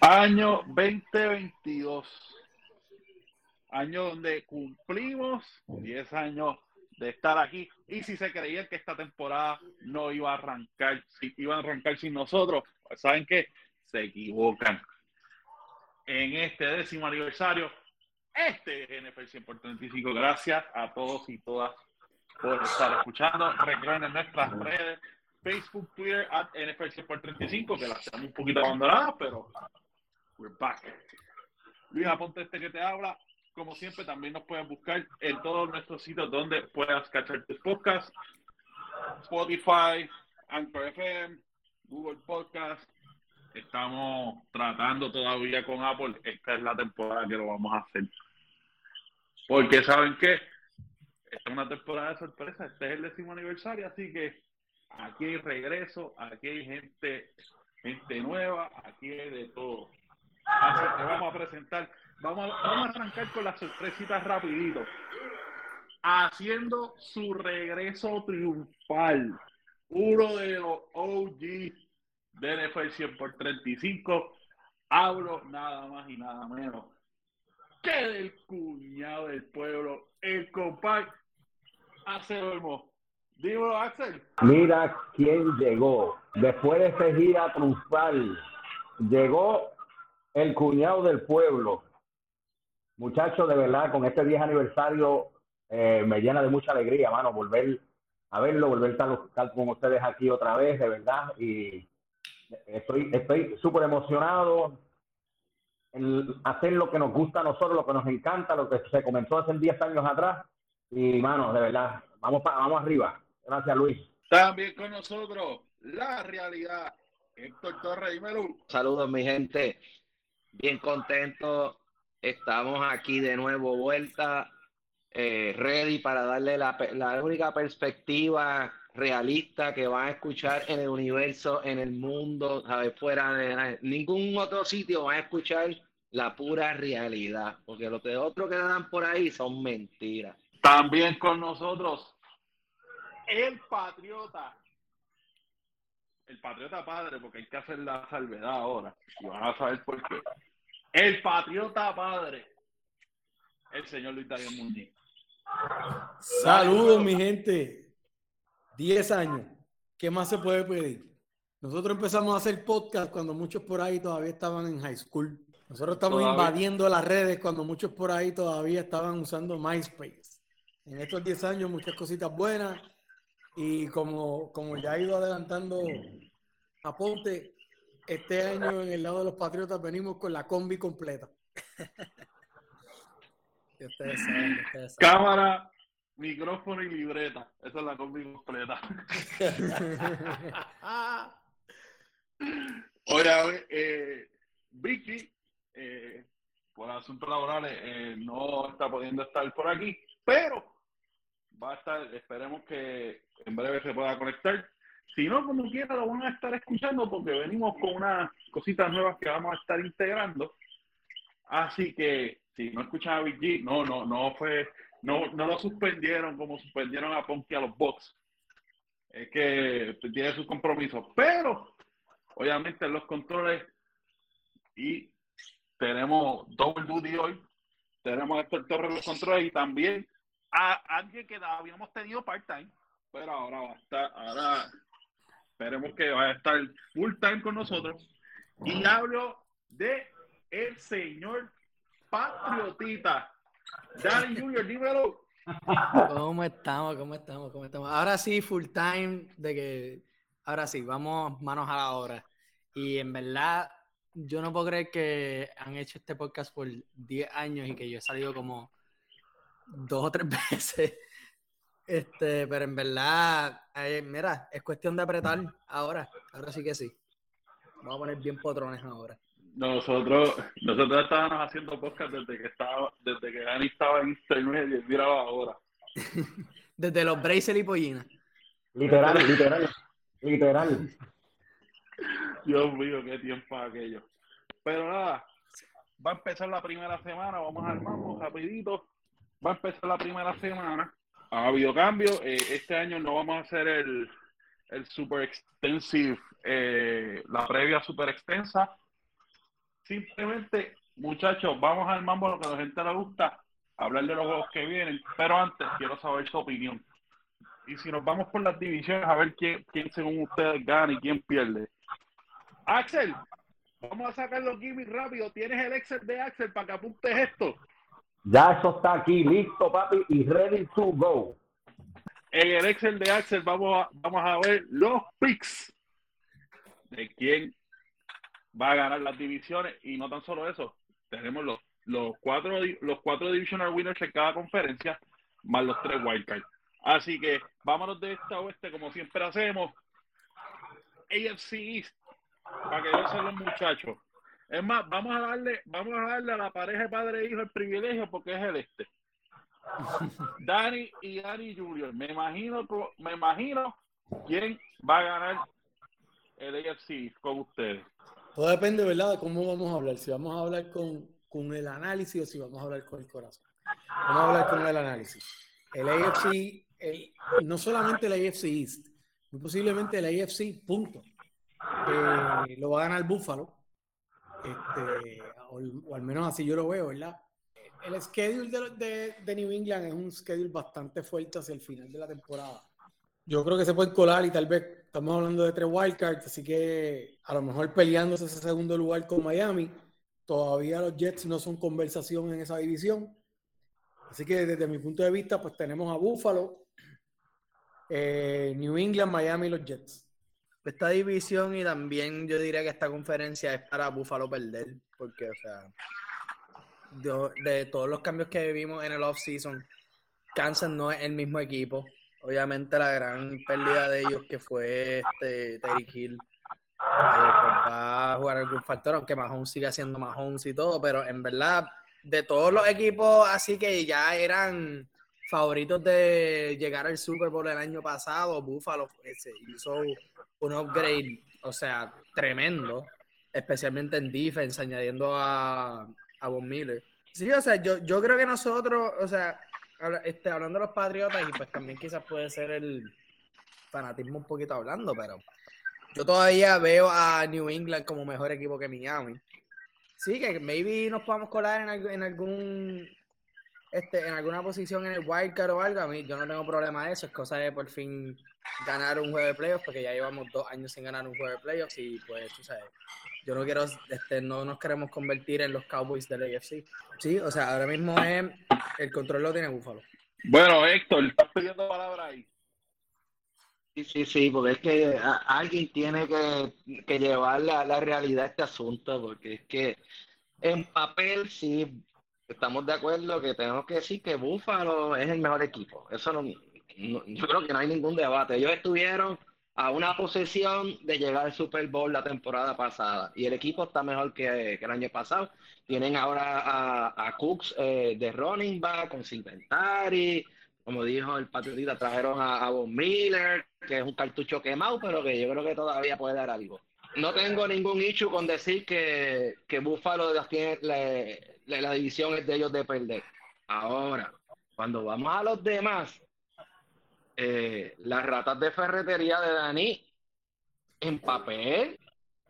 Año 2022. Año donde cumplimos 10 años de estar aquí. Y si se creían que esta temporada no iba a arrancar, si iba a arrancar sin nosotros, pues saben que se equivocan. En este décimo aniversario, este es NFL 100 por 35. Gracias a todos y todas por estar escuchando. Recuerden en nuestras redes, Facebook, Twitter, at NFL 100 por 35, que las tenemos un poquito abandonadas, pero we're back. Luis Aponte, este que te habla. Como siempre, también nos puedes buscar en todos nuestros sitios donde puedas cachar tus podcasts. Spotify, Anchor FM, Google Podcast. Estamos tratando todavía con Apple. Esta es la temporada que lo vamos a hacer. Porque saben que esta es una temporada de sorpresa. Este es el décimo aniversario, así que aquí hay regreso, aquí hay gente, gente nueva, aquí hay de todo. Vamos a presentar, vamos a, vamos a arrancar con las sorpresitas rapidito. Haciendo su regreso triunfal, uno de los OG de NFL 100 por 35, hablo nada más y nada menos que del cuñado del pueblo, el compadre Axel Dímelo, Axel. Mira quién llegó. Después de ese gira triunfal, llegó el cuñado del pueblo. Muchachos, de verdad, con este 10 aniversario eh, me llena de mucha alegría, mano, volver a verlo, volver a estar con ustedes aquí otra vez, de verdad. Y estoy estoy súper emocionado en hacer lo que nos gusta a nosotros, lo que nos encanta, lo que se comenzó hace 10 años atrás. Y, mano, de verdad, vamos, vamos arriba. Gracias, Luis. También con nosotros, la realidad. Héctor Torres, dímelo. Saludos, mi gente. Bien contento. Estamos aquí de nuevo, vuelta, eh, ready para darle la, la única perspectiva realista que van a escuchar en el universo, en el mundo, ¿sabes? fuera de ningún otro sitio van a escuchar la pura realidad, porque lo que otros que dan por ahí son mentiras. También con nosotros, el patriota. El patriota padre, porque hay que hacer la salvedad ahora. Y van a saber por qué. El patriota padre. El señor Luis Darío Mundi. Saludos, mi gente. 10 años. ¿Qué más se puede pedir? Nosotros empezamos a hacer podcast cuando muchos por ahí todavía estaban en high school. Nosotros estamos invadiendo las redes cuando muchos por ahí todavía estaban usando MySpace. En estos 10 años muchas cositas buenas y como, como ya ha ido adelantando Aponte, este año en el lado de los Patriotas venimos con la combi completa. Cámara, micrófono y libreta. Esa es la combi completa. Oye, eh, Vicky, eh, por asuntos laborales, eh, no está pudiendo estar por aquí, pero va a estar, esperemos que en breve se pueda conectar. Si no, como quiera, lo van a estar escuchando porque venimos con unas cositas nuevas que vamos a estar integrando. Así que si no escuchan a Big G, no, no, no fue, no, no lo suspendieron como suspendieron a Ponky a los Bucks. Es que tiene sus compromisos. Pero, obviamente, los controles y tenemos double duty hoy. Tenemos a Héctor Torres los controles y también a alguien que habíamos tenido part-time, pero ahora va a estar, ahora esperemos que vaya a estar full-time con nosotros. Y hablo de el señor Patriotita. Danny Junior, dímelo. ¿Cómo estamos? ¿Cómo estamos? ¿Cómo estamos? Ahora sí, full time, de que ahora sí, vamos manos a la obra. Y en verdad, yo no puedo creer que han hecho este podcast por 10 años y que yo he salido como dos o tres veces. Este, pero en verdad, eh, mira, es cuestión de apretar ahora. Ahora sí que sí. Vamos a poner bien potrones ahora. Nosotros, nosotros estábamos haciendo podcast desde que estaba, desde que Dani estaba en internet y miraba ahora. desde los braces y pollinas. Literal, literal, literal. Dios mío, qué tiempo aquello. Pero nada, va a empezar la primera semana, vamos a armarnos rapidito va a empezar la primera semana. Ha habido cambios. Eh, este año no vamos a hacer el, el super extensive, eh, la previa super extensa, simplemente, muchachos, vamos al mambo, lo que a la gente le gusta, hablar de los juegos que vienen, pero antes quiero saber su opinión. Y si nos vamos por las divisiones, a ver quién, quién según ustedes gana y quién pierde. Axel, vamos a sacar los gimmicks rápido. ¿Tienes el Excel de Axel para que apuntes esto? Ya eso está aquí, listo, papi, y ready to go. En el Excel de Axel vamos a, vamos a ver los picks de quién va a ganar las divisiones y no tan solo eso, tenemos los, los cuatro los cuatro divisional winners en cada conferencia más los tres wildcards. Así que vámonos de esta oeste como siempre hacemos. AFC East para que sean los muchachos. Es más, vamos a darle, vamos a darle a la pareja padre e hijo el privilegio porque es el este. Dani y Dani Junior. Me imagino, me imagino quién va a ganar el AFC con ustedes. Todo depende, ¿verdad? De cómo vamos a hablar. Si vamos a hablar con, con el análisis o si vamos a hablar con el corazón. Vamos a hablar con el análisis. El AFC, el, no solamente el AFC East, muy posiblemente el AFC, punto. Eh, lo va a ganar Buffalo. Este, o, al menos así yo lo veo, ¿verdad? El schedule de, de, New England es un schedule bastante fuerte hacia el final de la temporada. Yo creo que se puede colar y tal vez estamos hablando de tres wildcards, así que a lo mejor peleándose ese segundo lugar con Miami. Todavía los Jets no son conversación en esa división. Así que desde mi punto de vista, pues tenemos a Buffalo, eh, New England, Miami y los Jets esta división y también yo diría que esta conferencia es para Buffalo perder, porque, o sea, de, todos los cambios que vimos en el off-season, Kansas no es el mismo equipo. Obviamente la gran pérdida de ellos que fue este Terry Hill eh, pues va a jugar algún factor, aunque Mahomes sigue siendo Mahomes y todo, pero en verdad, de todos los equipos así que ya eran favoritos de llegar al Super Bowl el año pasado, Buffalo hizo un upgrade, o sea, tremendo, especialmente en defense, añadiendo a, a Von Miller. Sí, o sea, yo, yo creo que nosotros, o sea, este, hablando de los Patriotas, y pues también quizás puede ser el fanatismo un poquito hablando, pero yo todavía veo a New England como mejor equipo que Miami. Sí, que maybe nos podamos colar en, en algún este, en alguna posición en el wildcard o algo, a mí yo no tengo problema de eso, es cosa de por fin ganar un juego de playoffs, porque ya llevamos dos años sin ganar un juego de playoffs y pues tú sabes, yo no quiero, este, no nos queremos convertir en los Cowboys del AFC. Sí, o sea, ahora mismo es, el control lo tiene Búfalo. Bueno, Héctor, estás pidiendo palabra ahí. Sí, sí, sí, porque es que alguien tiene que, que llevar la, la realidad a este asunto, porque es que en papel sí estamos de acuerdo que tenemos que decir que Búfalo es el mejor equipo. Eso no, yo creo que no hay ningún debate. Ellos estuvieron a una posesión de llegar al Super Bowl la temporada pasada y el equipo está mejor que, el año pasado. Tienen ahora a, Cooks eh, de running back con Singletary, como dijo el patriotita, trajeron a, a Von Miller, que es un cartucho quemado, pero que yo creo que todavía puede dar algo. No tengo ningún issue con decir que, que Buffalo tiene, la división es de ellos de perder. Ahora, cuando vamos a los demás, eh, las ratas de ferretería de Dani en papel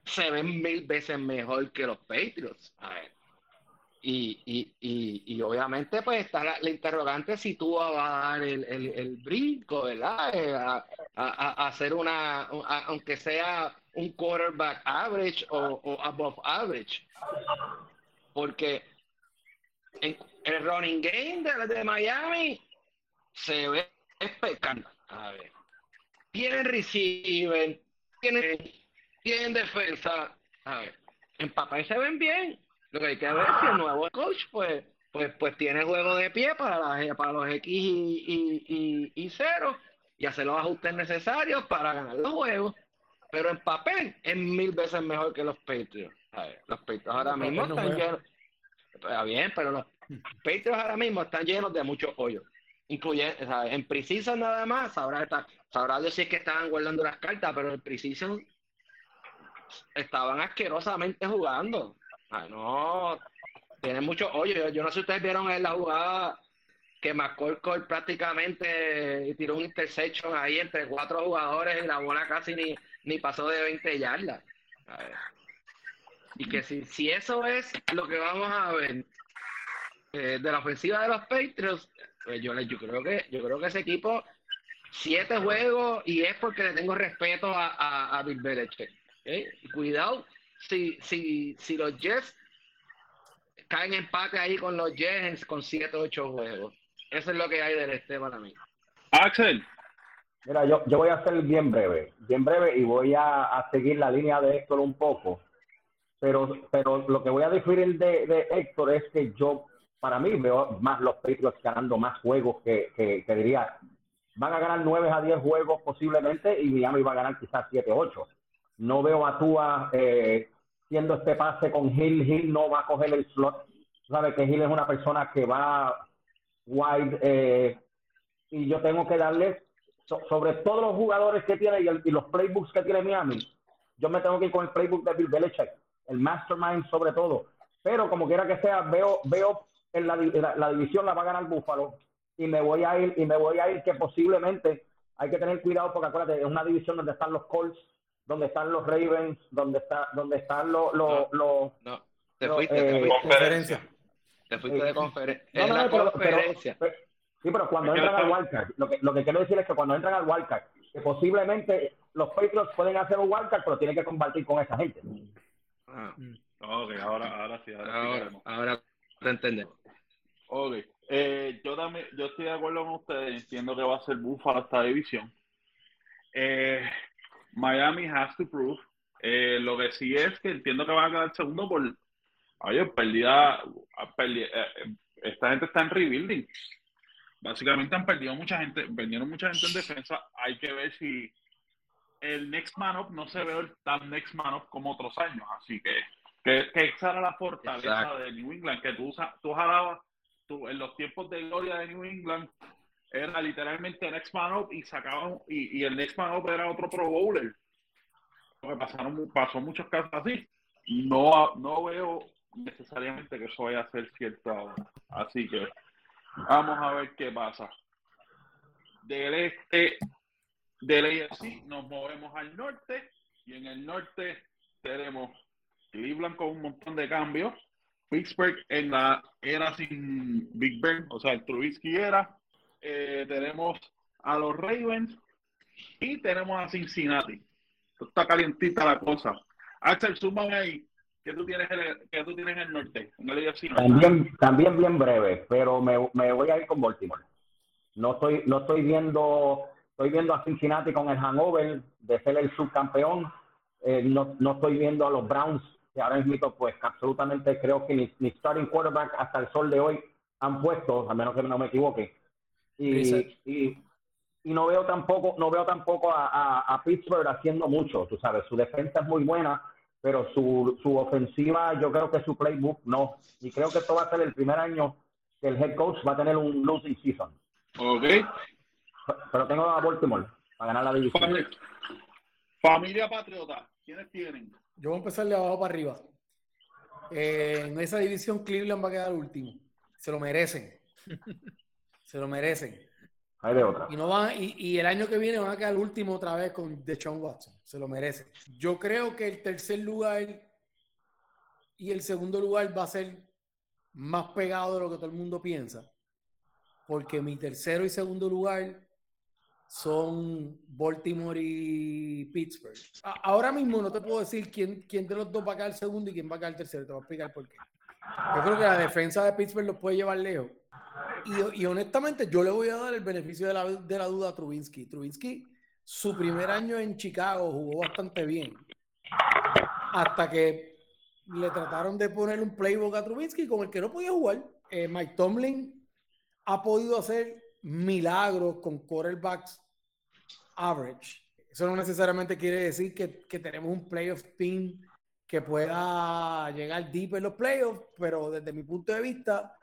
se ven mil veces mejor que los Patriots. Y, y, y, y, obviamente pues está la, interrogante si tú vas a dar el, el, brinco, ¿verdad? Eh, a, hacer una, aunque sea un quarterback average o, above average. Porque el running game de, de Miami se ve espectacular. A ver. Tienen receiver, tienen, tienen defensa. A ver. En papel se ven bien. Lo que hay que ver es si el nuevo coach, pues, pues, pues tiene juego de pie para, para los X y, y, y, cero y hacer los ajustes necesarios para ganar los juegos. Pero en papel es mil veces mejor que los Patriots. A ver, los Patriots ahora mismo están llenos Está bien, pero los Patriots ahora mismo están llenos de muchos hoyos. Incluye, en Precision nada más, sabrá, sabrá decir que estaban guardando las cartas, pero en Precision estaban asquerosamente jugando. No, tienen muchos hoyos. Yo, no sé si ustedes vieron en la jugada que McCall prácticamente tiró un intersection ahí entre cuatro jugadores y la bola casi ni, ni pasó de 20 yardas. Y que si, si eso es lo que vamos a ver eh, de la ofensiva de los Patriots, pues yo, yo creo que yo creo que ese equipo siete juegos y es porque le tengo respeto a, a, a Bill Belichick. ¿eh? Cuidado si, si, si los Jets caen en empate ahí con los Jets con siete o ocho juegos. Eso es lo que hay del este para mí. Axel. Mira, yo, yo voy a ser bien breve, bien breve y voy a, a seguir la línea de Héctor un poco. Pero, pero lo que voy a diferir de, de Héctor es que yo, para mí, veo más los Patriots ganando más juegos que, que, que diría, van a ganar 9 a 10 juegos posiblemente y Miami va a ganar quizás 7 o 8. No veo a Tua eh, haciendo este pase con Hill. Hill no va a coger el slot. Sabe que Hill es una persona que va wide eh, y yo tengo que darle so, sobre todos los jugadores que tiene y, los playbooks que tiene Miami. Yo me tengo que ir con el playbook de Bill Belichick, el mastermind sobre todo. Pero como quiera que sea, veo veo en la, la, la división la va a ganar Buffalo y me voy a ir y me voy a ir que posiblemente hay que tener cuidado porque acuérdate es una división donde están los Colts donde están los Ravens donde está donde están los los no, no, te fuiste eh, de conferencia. Te fuiste de conferencia. No, no, pero, conferencia. pero, pero, sí pero cuando entran al wildcard lo que lo que quiero decir es que cuando entran al wildcard que posiblemente los Patriots pueden hacer un wildcard pero tienen que combatir con esa gente. Ah. ok ahora ahora sí ahora, ahora, ahora te entendemos. Ok eh, yo también, yo estoy de acuerdo con ustedes, entiendo que va a ser Buffalo esta división. Eh, Miami has to prove. Eh, lo que sí es que entiendo que va a quedar segundo por, oye, perdida, perdida eh, esta gente está en rebuilding. Básicamente han perdido mucha gente, perdieron mucha gente en defensa. Hay que ver si el next man up no se ve tan next man up como otros años. Así que, que, que esa era la fortaleza Exacto. de New England, que tú, tú jalabas en los tiempos de gloria de New England era literalmente Next Man Up y sacaban y, y, el Next Man Up era otro Pro Bowler. Pasaron, pasó muchos casos así. No, no veo necesariamente que eso vaya a ser cierto ahora. Así que vamos a ver qué pasa. Del este del AFC nos movemos al norte y en el norte tenemos Cleveland con un montón de cambios Pittsburgh en la era sin Big Ben, o sea, el Trubisky era. Eh, tenemos a los Ravens y tenemos a Cincinnati. Está calientita la cosa. Axel, súmame ahí. ¿Qué tú tienes, que tú tienes en el norte? El también, también bien breve, pero me, me, voy a ir con Baltimore. No estoy, no estoy viendo, estoy viendo a Cincinnati con el hangover de ser el subcampeón. Eh, no, no estoy viendo a los Browns que ahora mismo pues absolutamente creo que ni, ni, starting quarterback hasta el sol de hoy han puesto, a menos que no me equivoque. Y, y, y, no veo tampoco, no veo tampoco a, a, a, Pittsburgh haciendo mucho, tú sabes, su defensa es muy buena, pero su, su ofensiva, yo creo que su playbook no. Y creo que esto va a ser el primer año que el head coach va a tener un losing season. Ok. Pero tengo a Baltimore para ganar la división. Familia, familia Patriota, ¿quiénes tienen? Yo voy a empezar de abajo para arriba. Eh, en esa división Cleveland va a quedar último. Se lo merecen. Se lo merecen. Hay de otra. Y, no van, y, y, el año que viene van a quedar último otra vez con Deshaun Watson. Se lo merecen. Yo creo que el tercer lugar y el segundo lugar va a ser más pegado de lo que todo el mundo piensa. Porque mi tercero y segundo lugar son Baltimore y Pittsburgh. Ahora mismo no te puedo decir quién, quién de los dos va a quedar segundo y quién va a quedar tercero. Te voy a explicar por qué. Yo creo que la defensa de Pittsburgh los puede llevar lejos. Y, y honestamente, yo le voy a dar el beneficio de la, de la duda a Trubinsky. Trubinsky, su primer año en Chicago jugó bastante bien. Hasta que le trataron de poner un playbook a Trubinsky con el que no podía jugar. Eh, Mike Tomlin ha podido hacer milagros con quarterbacks average. Eso no necesariamente quiere decir que, que tenemos un playoff team que pueda llegar deep en los playoffs, pero desde mi punto de vista,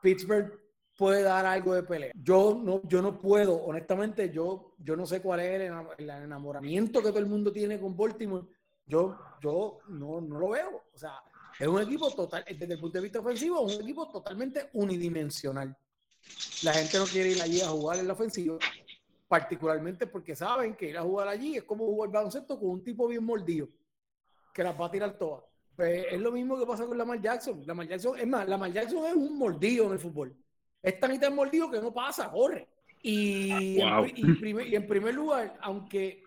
Pittsburgh puede dar algo de pelea. Yo no, yo no puedo, honestamente, yo, yo no sé cuál es el, enamoramiento que todo el mundo tiene con Baltimore. Yo, yo no, no lo veo. O sea, es un equipo total, desde el punto de vista ofensivo, un equipo totalmente unidimensional. La gente no quiere ir allí a jugar en la ofensiva, particularmente porque saben que ir a jugar allí es como jugar baloncesto con un tipo bien mordido, que las va a tirar todas. Pues es lo mismo que pasa con Lamar Jackson. Lamar Jackson, es más, Lamar Jackson es un mordido en el fútbol. Es tan y tan mordido que no pasa, corre. Y, en, primer, lugar, aunque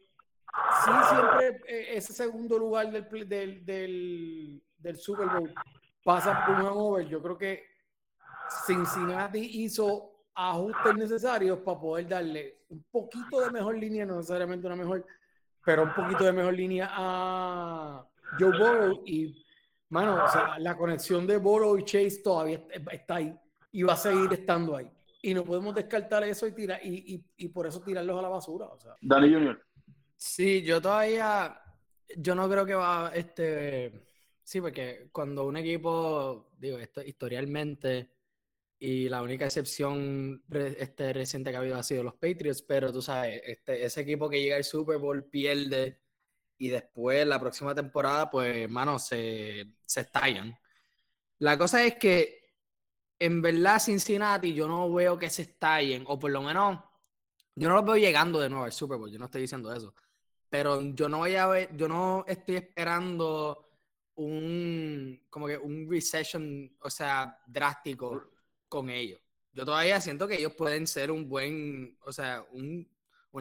sí siempre eh, ese segundo lugar del, del, del, del Super Bowl pasa por un over, yo creo que Cincinnati hizo ajustes necesarios para poder darle un poquito de mejor línea, no necesariamente una mejor, pero un poquito de mejor línea a Joe Burrow y, mano, o sea, la conexión de Burrow y Chase todavía está ahí y va a seguir estando ahí. Y no podemos descartar eso y tirar y, y, y por eso tirarlos a la basura. O sea. Dani Junior. Sí, yo todavía, yo no creo que va, este, sí, porque cuando un equipo, digo, esto historialmente y la única excepción este, reciente que ha habido ha sido los Patriots, pero tú sabes, este, ese equipo que llega al Super Bowl pierde y después la próxima temporada, pues, hermano, se, se estallan. La cosa es que, en verdad, Cincinnati, yo no veo que se estallen, o por lo menos, yo no los veo llegando de nuevo al Super Bowl, yo no estoy diciendo eso, pero yo no voy a ver, yo no estoy esperando un, como que un recession, o sea, drástico con ellos. Yo todavía siento que ellos pueden ser un buen, o sea, un,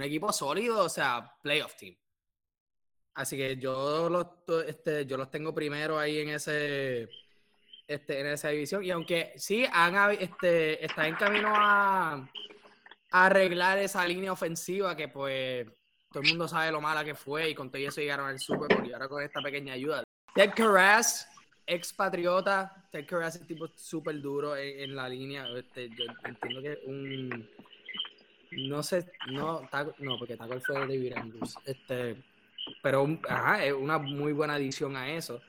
equipo sólido, o sea, playoff team. Así que yo los, este, yo los tengo primero ahí en ese este, en esa división. Y aunque sí han este, está en camino a, arreglar esa línea ofensiva que pues todo el mundo sabe lo mala que fue y con todo eso llegaron al Super Bowl y ahora con esta pequeña ayuda. Ted Carras expatriota, Ted Carras es tipo súper duro en, la línea. Este, yo entiendo que un. No sé, no, no porque Taco fue de David Andrews. Este, pero ajá, es una muy buena adición a eso.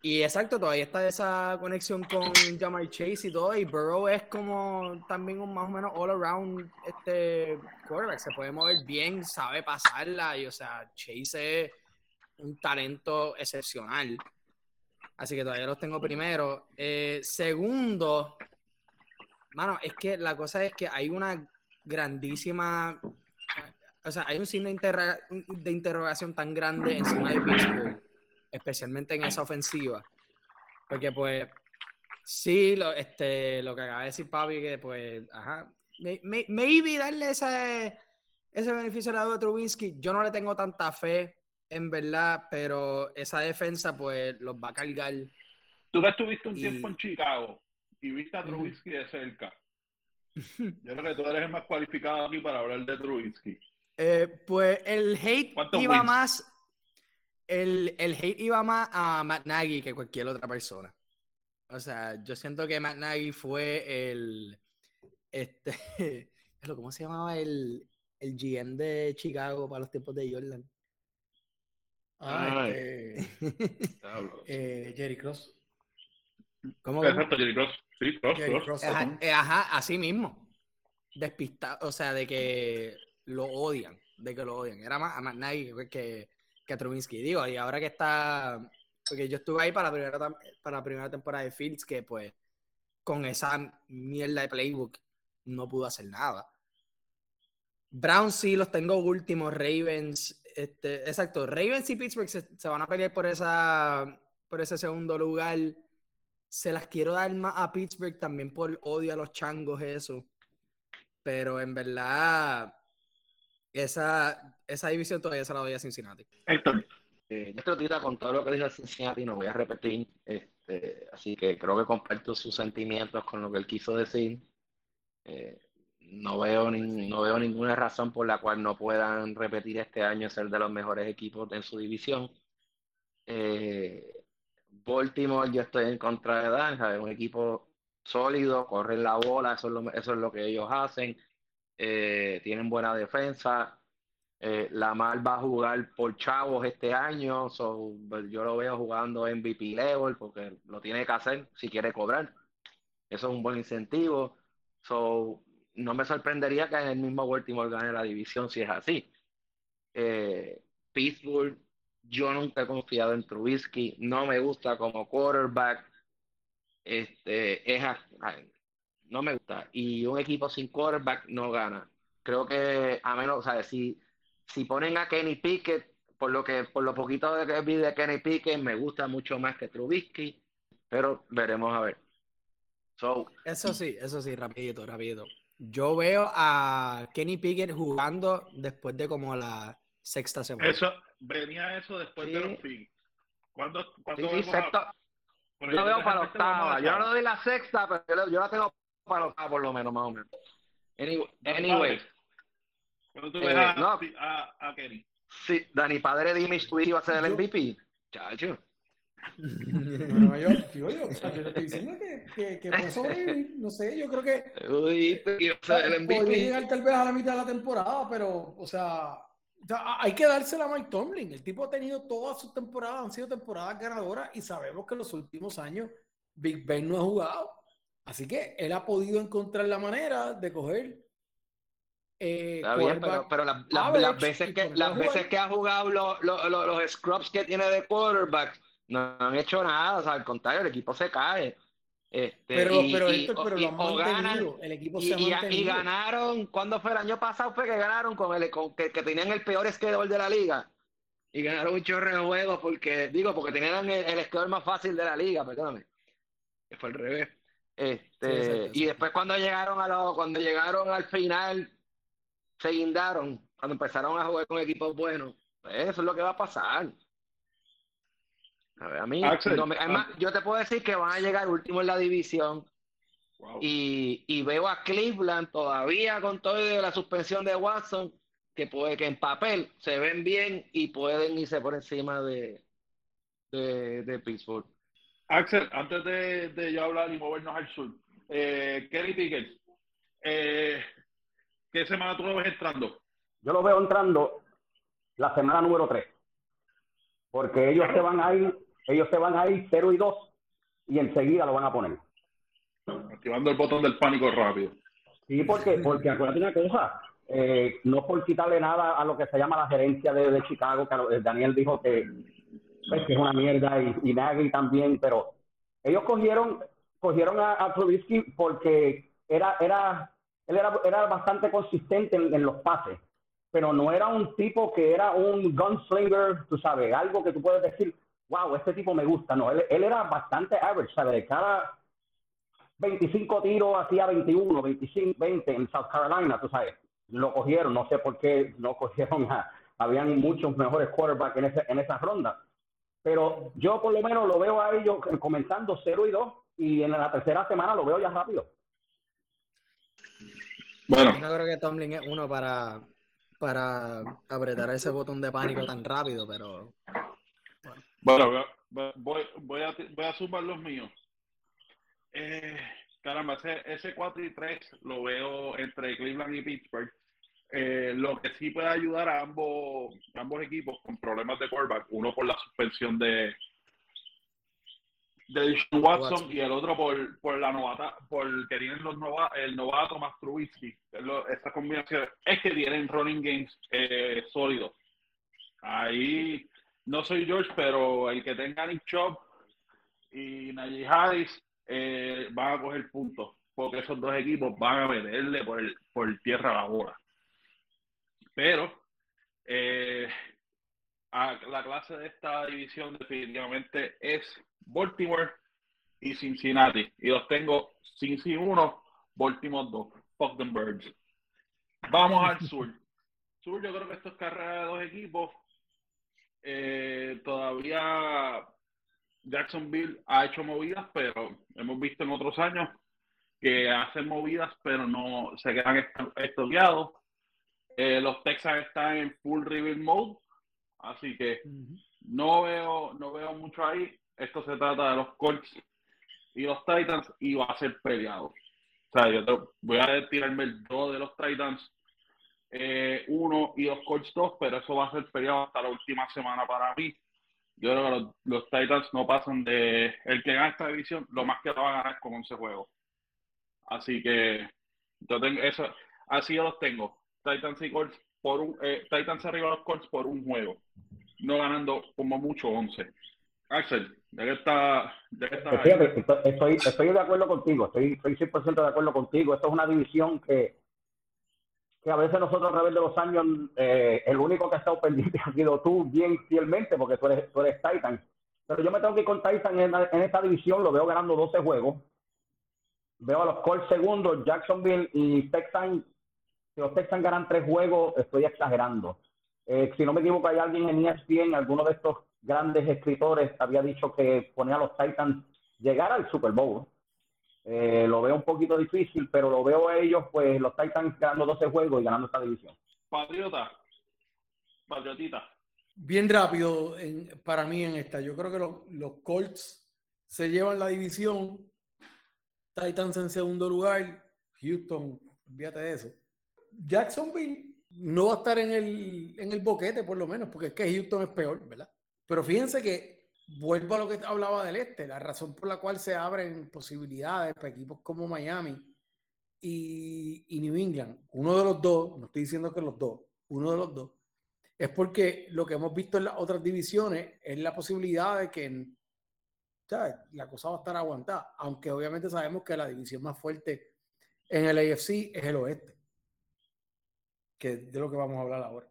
Y exacto, todavía está esa conexión con Jamar Chase y todo. Y Burrow es como también un más o menos all around este quarterback. Se puede mover bien, sabe pasarla. Y o sea, Chase es un talento excepcional. Así que todavía los tengo primero. Eh, segundo, mano, es que la cosa es que hay una grandísima. O sea, hay un signo de, interrogación tan grande encima de Pittsburgh, especialmente en esa ofensiva. Porque, pues, sí, lo, este, lo que acaba de decir Papi, que, pues, ajá, maybe darle ese, ese beneficio a la de Trubisky. Yo no le tengo tanta fe en verdad, pero esa defensa pues los va a cargar. Tú que estuviste un tiempo en Chicago y viste a Trubisky de cerca. Yo creo que tú eres el más cualificado aquí para hablar de Trubisky. Eh, pues el hate iba más el, el, hate iba más a Matt Nagy que cualquier otra persona. O sea, yo siento que Matt Nagy fue el este ¿cómo se llamaba el, el GM de Chicago para los tiempos de Jordan? Ah, este, eh, Jerry Cross. ¿Cómo? Exacto, Jerry Cross. Sí, Cross, Cross. Eh, ajá, así mismo. Despistado, o sea, de que lo odian, de que lo odian. Era más, más nadie que, que Trubinsky. Digo, y ahora que está, porque yo estuve ahí para la primera, para la primera temporada de Fields, que pues con esa mierda de playbook no pudo hacer nada. Brown sí los tengo últimos, Ravens este, exacto, Ravens y Pittsburgh se, van a pelear por, esa, por ese segundo lugar. Se las quiero dar más a Pittsburgh también por odio a los changos, eso. Pero en verdad, esa, esa división todavía se la doy a Cincinnati. Héctor. Eh, yo estoy con todo lo que dijo Cincinnati, no voy a repetir. Este, así que creo que comparto sus sentimientos con lo que él quiso decir. Eh, no veo, no veo ninguna razón por la cual no puedan repetir este año ser de los mejores equipos en su división. Eh, Baltimore, yo estoy en contra de Dan, es un equipo sólido, corren la bola, eso es lo, eso es lo que ellos hacen, eh, tienen buena defensa. Eh, Lamar va a jugar por chavos este año, yo lo veo jugando MVP level porque lo tiene que hacer si quiere cobrar. Eso es un buen incentivo. So, no me sorprendería que en el mismo Baltimore gane la división si es así. Eh, Pittsburgh, yo nunca he confiado en Trubisky, no me gusta como quarterback. Este, es, no me gusta. Y un equipo sin quarterback no gana. Creo que, a menos, o sea, si, si ponen a Kenny Pickett, por lo que por lo poquito que vi de Kenny Pickett me gusta mucho más que Trubisky, pero veremos a ver. So, eso sí, eso sí, rapidito, rapidito. Yo veo a Kenny Pickett jugando después de como la sexta semana. Eso, venía eso después de los Picks. ¿Cuándo, cuándo sí, sexta, yo lo veo para la octava. Yo no lo doy la sexta, pero yo la tengo para octava por lo menos, más o menos. Anyway. anyway. Tú ves eh, a, no, a, a, Kenny. Sí, Dani Padre de Image Twitch iba a ser el MVP. Chacho. No, yo, yo, yo, o sea, yo estoy diciendo que, que, que puede sobrevivir, no sé, yo creo que Uy, el MVP. llegar tal vez a la mitad de la temporada, pero, o sea, hay que dársela a Mike Tomlin. El tipo ha tenido todas sus temporadas, han sido temporadas ganadoras y sabemos que en los últimos años Big Ben no ha jugado. Así que él ha podido encontrar la manera de coger. Eh, Está bien, pero, las, veces que, las veces que ha jugado los, los, los scrubs que tiene de quarterback no han hecho nada. O sea, al contrario, el equipo se cae. Este, pero, pero, pero lo ganan, el equipo se y, y, ganaron, cuando fue el año pasado? Fue que ganaron con el con, que, que, tenían el peor schedule de la liga. Y ganaron un chorro de juegos porque, digo, porque tenían el, el más fácil de la liga, perdóname. Fue al revés. Este, y después cuando llegaron a lo, cuando llegaron al final, se guindaron, cuando empezaron a jugar con equipos buenos. Pues eso es lo que va a pasar. A, mí, además, yo te puedo decir que van a llegar último en la división. Y, y, veo a Cleveland todavía con todo de la suspensión de Watson, que puede que en papel se ven bien y pueden irse por encima de, de, de Pittsburgh. Axel, antes de, de, yo hablar y movernos al sur, eh, Kelly Pickett, eh, ¿qué semana tú lo ves entrando? Yo lo veo entrando la semana número 3, porque ellos se van a ir ellos se van a ir 0 y 2 y enseguida lo van a poner. Activando el botón del pánico rápido. Sí, porque, porque acuérdate una cosa, eh, no por quitarle nada a lo que se llama la gerencia de, Chicago, que Daniel dijo que, pues, que es una mierda y, y Nagy también, pero ellos cogieron cogieron a, a Trubisky porque era, era, él era, era bastante consistente en, en, los pases, pero no era un tipo que era un gunslinger, tú sabes, algo que tú puedes decir, wow, este tipo me gusta. No, él, era bastante average, ¿sabes? De cada 25 tiros hacía 21, 25, 20 en South Carolina, tú sabes. Lo cogieron, no sé por qué no cogieron a, habían muchos mejores quarterbacks en, ese, en esa ronda. Pero yo por lo menos lo veo a ellos comenzando 0 y 2 y en la tercera semana lo veo ya rápido. Bueno. Yo no creo que Tomlin es uno para, para apretar ese botón de pánico tan rápido, pero bueno, voy, voy, a, voy a sumar los míos. Eh, caramba, ese, ese 4 y 3 lo veo entre Cleveland y Pittsburgh. Eh, lo que sí puede ayudar a ambos, ambos equipos con problemas de quarterback, uno por la suspensión de de Watson, y el otro por, por la novata, por que tienen los nova, el novato más Trubisky. Esta combinación es que tienen running games eh, sólidos. Ahí no soy George, pero el que tenga Nick Chop y Najee Harris eh, van a coger puntos, porque esos dos equipos van a meterle por, el, por tierra a la bola. Pero eh, la clase de esta división definitivamente es Baltimore y Cincinnati. Y los tengo Cincy 1, Baltimore 2. Fuck them birds. Vamos al sur. Sur, yo creo que esto es carrera de dos equipos eh, todavía Jacksonville ha hecho movidas, pero hemos visto en otros años que hacen movidas, pero no se quedan estudiados. Eh, los Texans están en full rebuild mode, así que no veo, no veo mucho ahí. Esto se trata de los Colts y los Titans y va a ser peleado. O sea, yo voy a tirarme el 2 de los Titans eh, uno y dos Colts dos, pero eso va a ser peleado hasta la última semana para mí. Yo creo que los, Titans no pasan de el que gana esta división, lo más que lo va a ganar con 11 juegos. Así que yo tengo eso, así yo los tengo. Titans y Colts por un, eh, Titans arriba de los Colts por un juego, no ganando como mucho 11. Axel, ¿de qué está? Está estoy, estoy, de acuerdo contigo, estoy, estoy 100% de acuerdo contigo. Esto es una división que que a veces nosotros a través de los años, eh, el único que ha estado pendiente ha sido tú bien fielmente, porque tú eres, tú eres Titan. Pero yo me tengo que ir con Titan en, en esta división, lo veo ganando 12 juegos. Veo a los Colts segundos, Jacksonville y Texans. Si los Texans ganan tres juegos, estoy exagerando. Eh, si no me equivoco, hay alguien en ESPN, alguno de estos grandes escritores había dicho que ponía a los Titans llegar al Super Bowl. Eh, lo veo un poquito difícil, pero lo veo a ellos, pues los Titans ganando 12 juegos y ganando esta división. Patriota, Patriotita. Bien rápido para mí en esta. Yo creo que los, Colts se llevan la división. Titans en segundo lugar. Houston, olvídate de eso. Jacksonville no va a estar en el, en el boquete, por lo menos, porque es que Houston es peor, ¿verdad? Pero fíjense que vuelvo a lo que hablaba del este, la razón por la cual se abren posibilidades para equipos como Miami y, New England, uno de los dos, no estoy diciendo que los dos, uno de los dos, es porque lo que hemos visto en las otras divisiones es la posibilidad de que la cosa va a estar aguantada, aunque obviamente sabemos que la división más fuerte en el AFC es el oeste, que de lo que vamos a hablar ahora.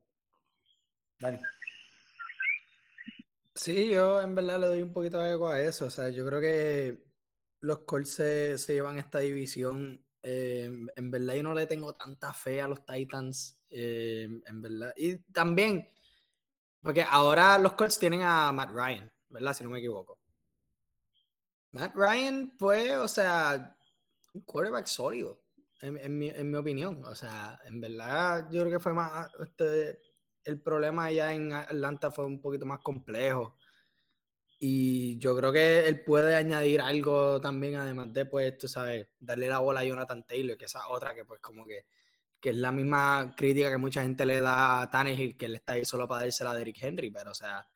Dani. Sí, yo en verdad le doy un poquito de eco a eso. O sea, yo creo que los Colts se, llevan esta división. Eh, en verdad yo no le tengo tanta fe a los Titans. Eh, en verdad. Y también, porque ahora los Colts tienen a Matt Ryan, ¿verdad? Si no me equivoco. Matt Ryan, pues, o sea, un quarterback sólido, en, mi, en mi opinión. O sea, en verdad yo creo que fue más... Este, el problema allá en Atlanta fue un poquito más complejo. Y yo creo que él puede añadir algo también, además de, pues, tú sabes, darle la bola a Jonathan Taylor, que esa otra que, pues, como que, que es la misma crítica que mucha gente le da a Tannehill, que él está ahí solo para dársela a Derrick Henry, pero, o sea,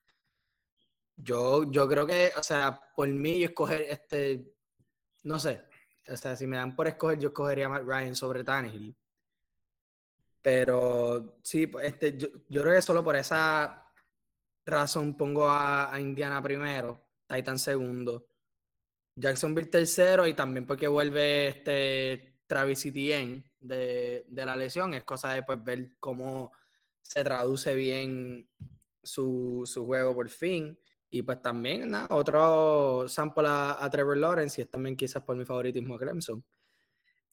yo, yo creo que, o sea, por mí, yo escoger este, no sé, o sea, si me dan por escoger, yo escogería a Matt Ryan sobre Tannehill. Pero sí, pues, este, yo, creo que solo por esa razón pongo a, Indiana primero, Titan segundo, Jacksonville tercero y también porque vuelve este Travis Etienne de, de la lesión. Es cosa de pues, ver cómo se traduce bien su, juego por fin. Y pues también, otro sample a, a, Trevor Lawrence y es también quizás por mi favoritismo Clemson.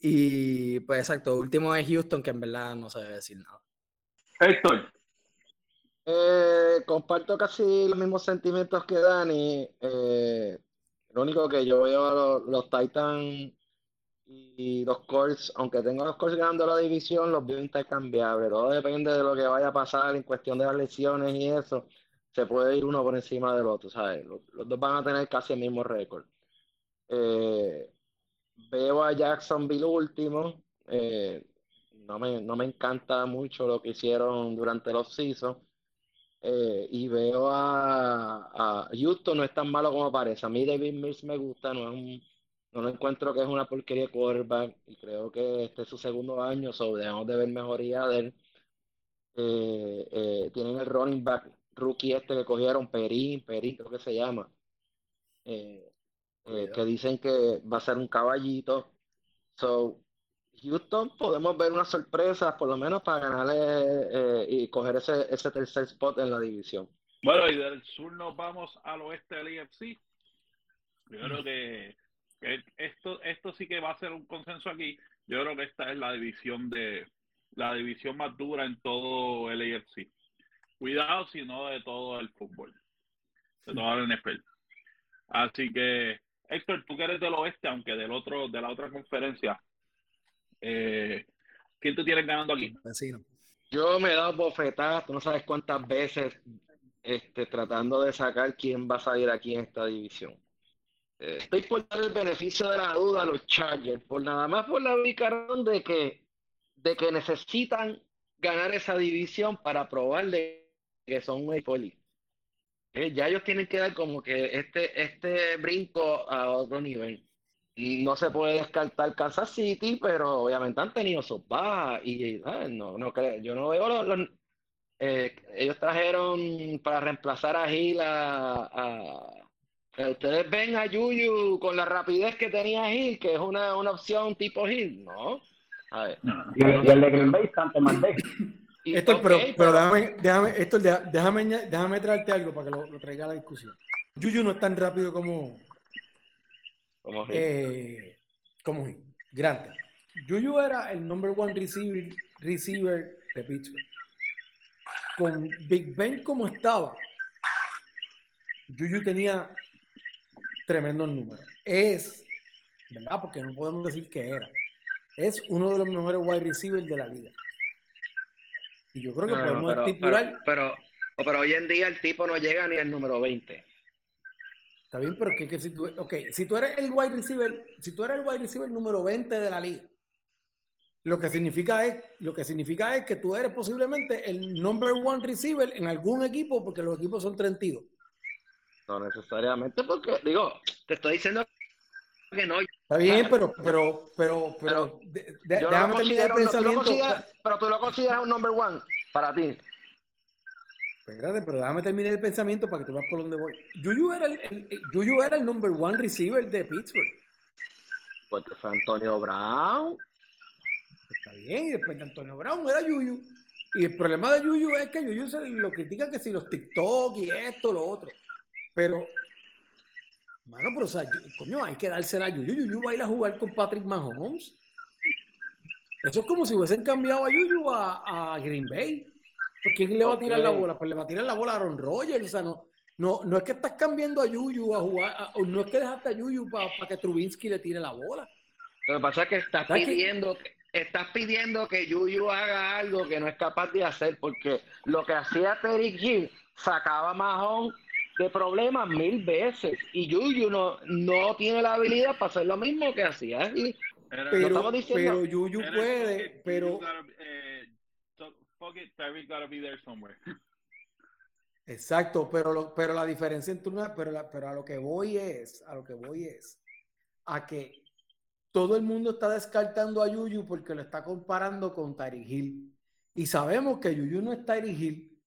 Y pues exacto, último es Houston, que en verdad no se debe decir nada. Héctor. Eh, comparto casi los mismos sentimientos que Dani. Eh, lo único que yo veo a los, Titans y los Colts, aunque tengo los Colts ganando la división, los veo intercambiables. Todo depende de lo que vaya a pasar en cuestión de las lesiones y eso. Se puede ir uno por encima del otro, ¿sabes? Los, dos van a tener casi el mismo récord. Eh, veo a Jacksonville último. Eh, no, me, no me encanta mucho lo que hicieron durante los seasons. Eh, y veo a, a, Houston no es tan malo como parece. A mí David Mills me gusta, no es un, no lo encuentro que es una porquería de quarterback y creo que este es su segundo año, so debemos de ver mejoría de él. Eh, tienen el running back rookie este que cogieron, Perín, Perín creo que se llama. Eh, eh, que dicen que va a ser un caballito. So, Houston podemos ver unas sorpresas, por lo menos para ganarle eh, y coger ese, ese tercer spot en la división. Bueno, y del sur nos vamos al oeste del IFC. Yo creo que, esto, esto sí que va a ser un consenso aquí. Yo creo que esta es la división de la división más dura en todo el AFC. Cuidado si no de todo el fútbol, de todo el NFL. Así que Héctor, tú que eres del oeste, aunque del otro, de la otra conferencia, eh, ¿quién te tienes ganando aquí? Yo me he dado bofetadas, tú no sabes cuántas veces, este, tratando de sacar quién va a salir aquí en esta división. Eh, estoy por dar el beneficio de la duda a los Chargers, por nada más por la ubicación de que, de que necesitan ganar esa división para probarle que son un poli. Eh, ya ellos tienen que dar como que este, este brinco a otro nivel. No se puede descartar Kansas City, pero obviamente han tenido sus bajas y no, no creo, yo no veo eh, ellos trajeron para reemplazar a Gil a, ustedes ven a Yuyu con la rapidez que tenía Gil, que es una, una opción tipo Gil, no. Y y el de Green Bay, Santo Mandé. Y- Esto, ok, pero, pero déjame, déjame, esto, déjame, déjame traerte algo para que lo, lo traiga a la discusión. Yuyu no es tan rápido como, como si- eh, como Grant. Yuyu era el number one receiver, receiver de Pittsburgh. Con Big Ben como estaba, Yuyu tenía tremendos números. Es, ¿verdad? Porque no podemos decir que era. Es uno de los mejores wide receivers de la liga. Y yo creo que No, podemos pero, estipular. pero, pero, pero hoy en día el tipo no llega ni al número 20. Está bien, pero que, que si tú, ok, si tú eres el wide receiver, si tú eres el wide receiver número 20 de la liga, lo que significa es, lo que significa es que tú eres posiblemente el number one receiver en algún equipo, porque los equipos son 32. No necesariamente porque, digo, te estoy diciendo que no. Está bien, pero, pero, pero, pero, de- de- Yo no déjame terminar el tú pensamiento. pero tú lo consideras un number one para ti. Espérate, pero déjame terminar el pensamiento para que tú veas por dónde voy. Yuyu era el, el- Yuyu era el number one receiver de Pittsburgh. Porque fue Antonio Brown. Está bien, y después de Antonio Brown era Yuyu. Y el problema de Yuyu es que Yuyu se lo critica que si los TikTok y esto, lo otro. Pero, mano, pero o sea, coño, hay que dársela a Yuyu. Yuyu va a ir a jugar con Patrick Mahomes. Eso es como si hubiesen cambiado a Yuyu a, a Green Bay. ¿Pues ¿Quién le va a tirar la bola? Pues le va a tirar la bola a Aaron Rodgers. O sea, no, no, no es que estás cambiando a Yuyu a jugar, a- o no es que dejaste a Yuyu para que Trubinsky le tire la bola. Lo que pasa es que estás pidiendo, que- estás pidiendo que Yuyu haga algo que no es capaz de hacer, porque lo que hacía Terry Hill sacaba a Mahón de problemas mil veces. Y Yuyu no, no tiene la habilidad para hacer lo mismo que hacía Hill. Era- Pero, estamos diciendo- pero Yuyu puede, you pero... gotta, eh, so- fuck it, Tyreek gotta be there somewhere. Exacto, pero, lo- pero la diferencia entre una, pero, la- pero a lo que voy es, a lo que voy es, a que todo el mundo está descartando a Yuyu porque lo está comparando con Tyreek Hill. Y sabemos que Yuyu no es Tyreek Hill,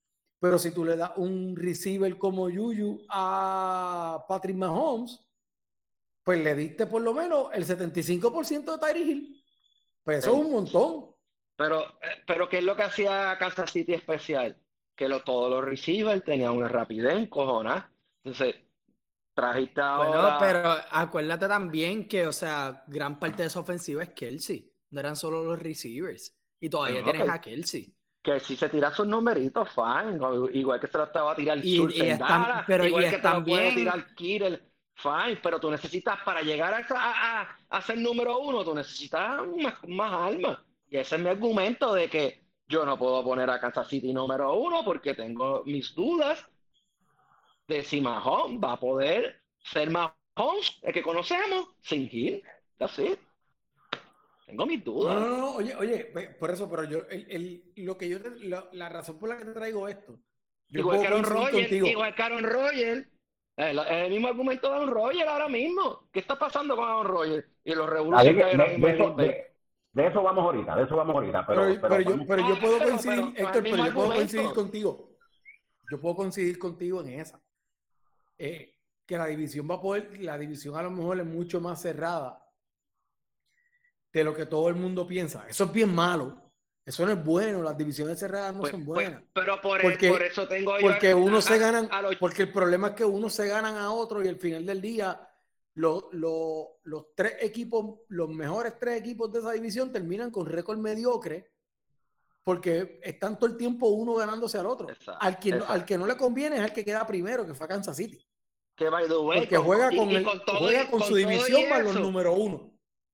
pero si tú le das un receiver como Yuyu a Patrick Mahomes, pues le diste por lo menos el 75% de Tyreek Hill. Pues eso es un montón. Pero, eh, pero ¿qué es lo que hacía Kansas City especial? Que lo, todos los receivers tenían una rapidez cojonada. Entonces, trajiste Bueno, ahora... pero acuérdate también que, o sea, gran parte de esa ofensiva es Kelsey. No eran solo los receivers. Y todavía Bueno, tienes a Kelsey. Que si se tira sus numeritos, fine. Igual que se lo estaba a tirar Y- y están- pero igual y que están puede tirar Kittle, fine. Pero tú necesitas, para llegar a, a, a- a ser número uno, tú necesitas más, más armas. Y ese es mi argumento de que yo no puedo poner a Kansas City número uno porque tengo mis dudas de si Mahomes va a poder ser Mahomes, el que conocemos, sin Hill. That's it. Tengo mis No, dudas. no, no, oye, oye, ve, por eso, pero yo, el, el- lo que yo, te- la, la razón por la que te traigo esto, yo Igual que Aaron contigo. igual que Aaron Rodgers. El, el mismo argumento de Aaron Rodgers ahora mismo. ¿Qué está pasando con Aaron Rodgers? Y los revolucionarios de, eso, Green Bay. de- de eso vamos ahorita, de eso vamos ahorita. Pero, Pero, pero pero yo, pero yo Ah, puedo pero- coincidir, pero- pero Héctor, pero yo puedo coincidir contigo. Yo puedo coincidir contigo en esa. Eh, que la división va a poder, la división a lo mejor es mucho más cerrada de lo que todo el mundo piensa. Eso es bien malo. Eso no es bueno. Las divisiones cerradas no Pues- son pues, buenas. pero por, Porque- por eso tengo yo Porque a- unos se ganan, a los- porque el problema es que unos se ganan a otros y al final del día lo- lo- los tres equipos, los mejores tres equipos de esa división terminan con récord mediocre porque están todo el tiempo uno ganándose al otro. Exacto, Al que, no, al que no le conviene es al que queda primero, que fue a Kansas City. que by the way, Porque juega con, y el- con todo juega con con su división más los número uno.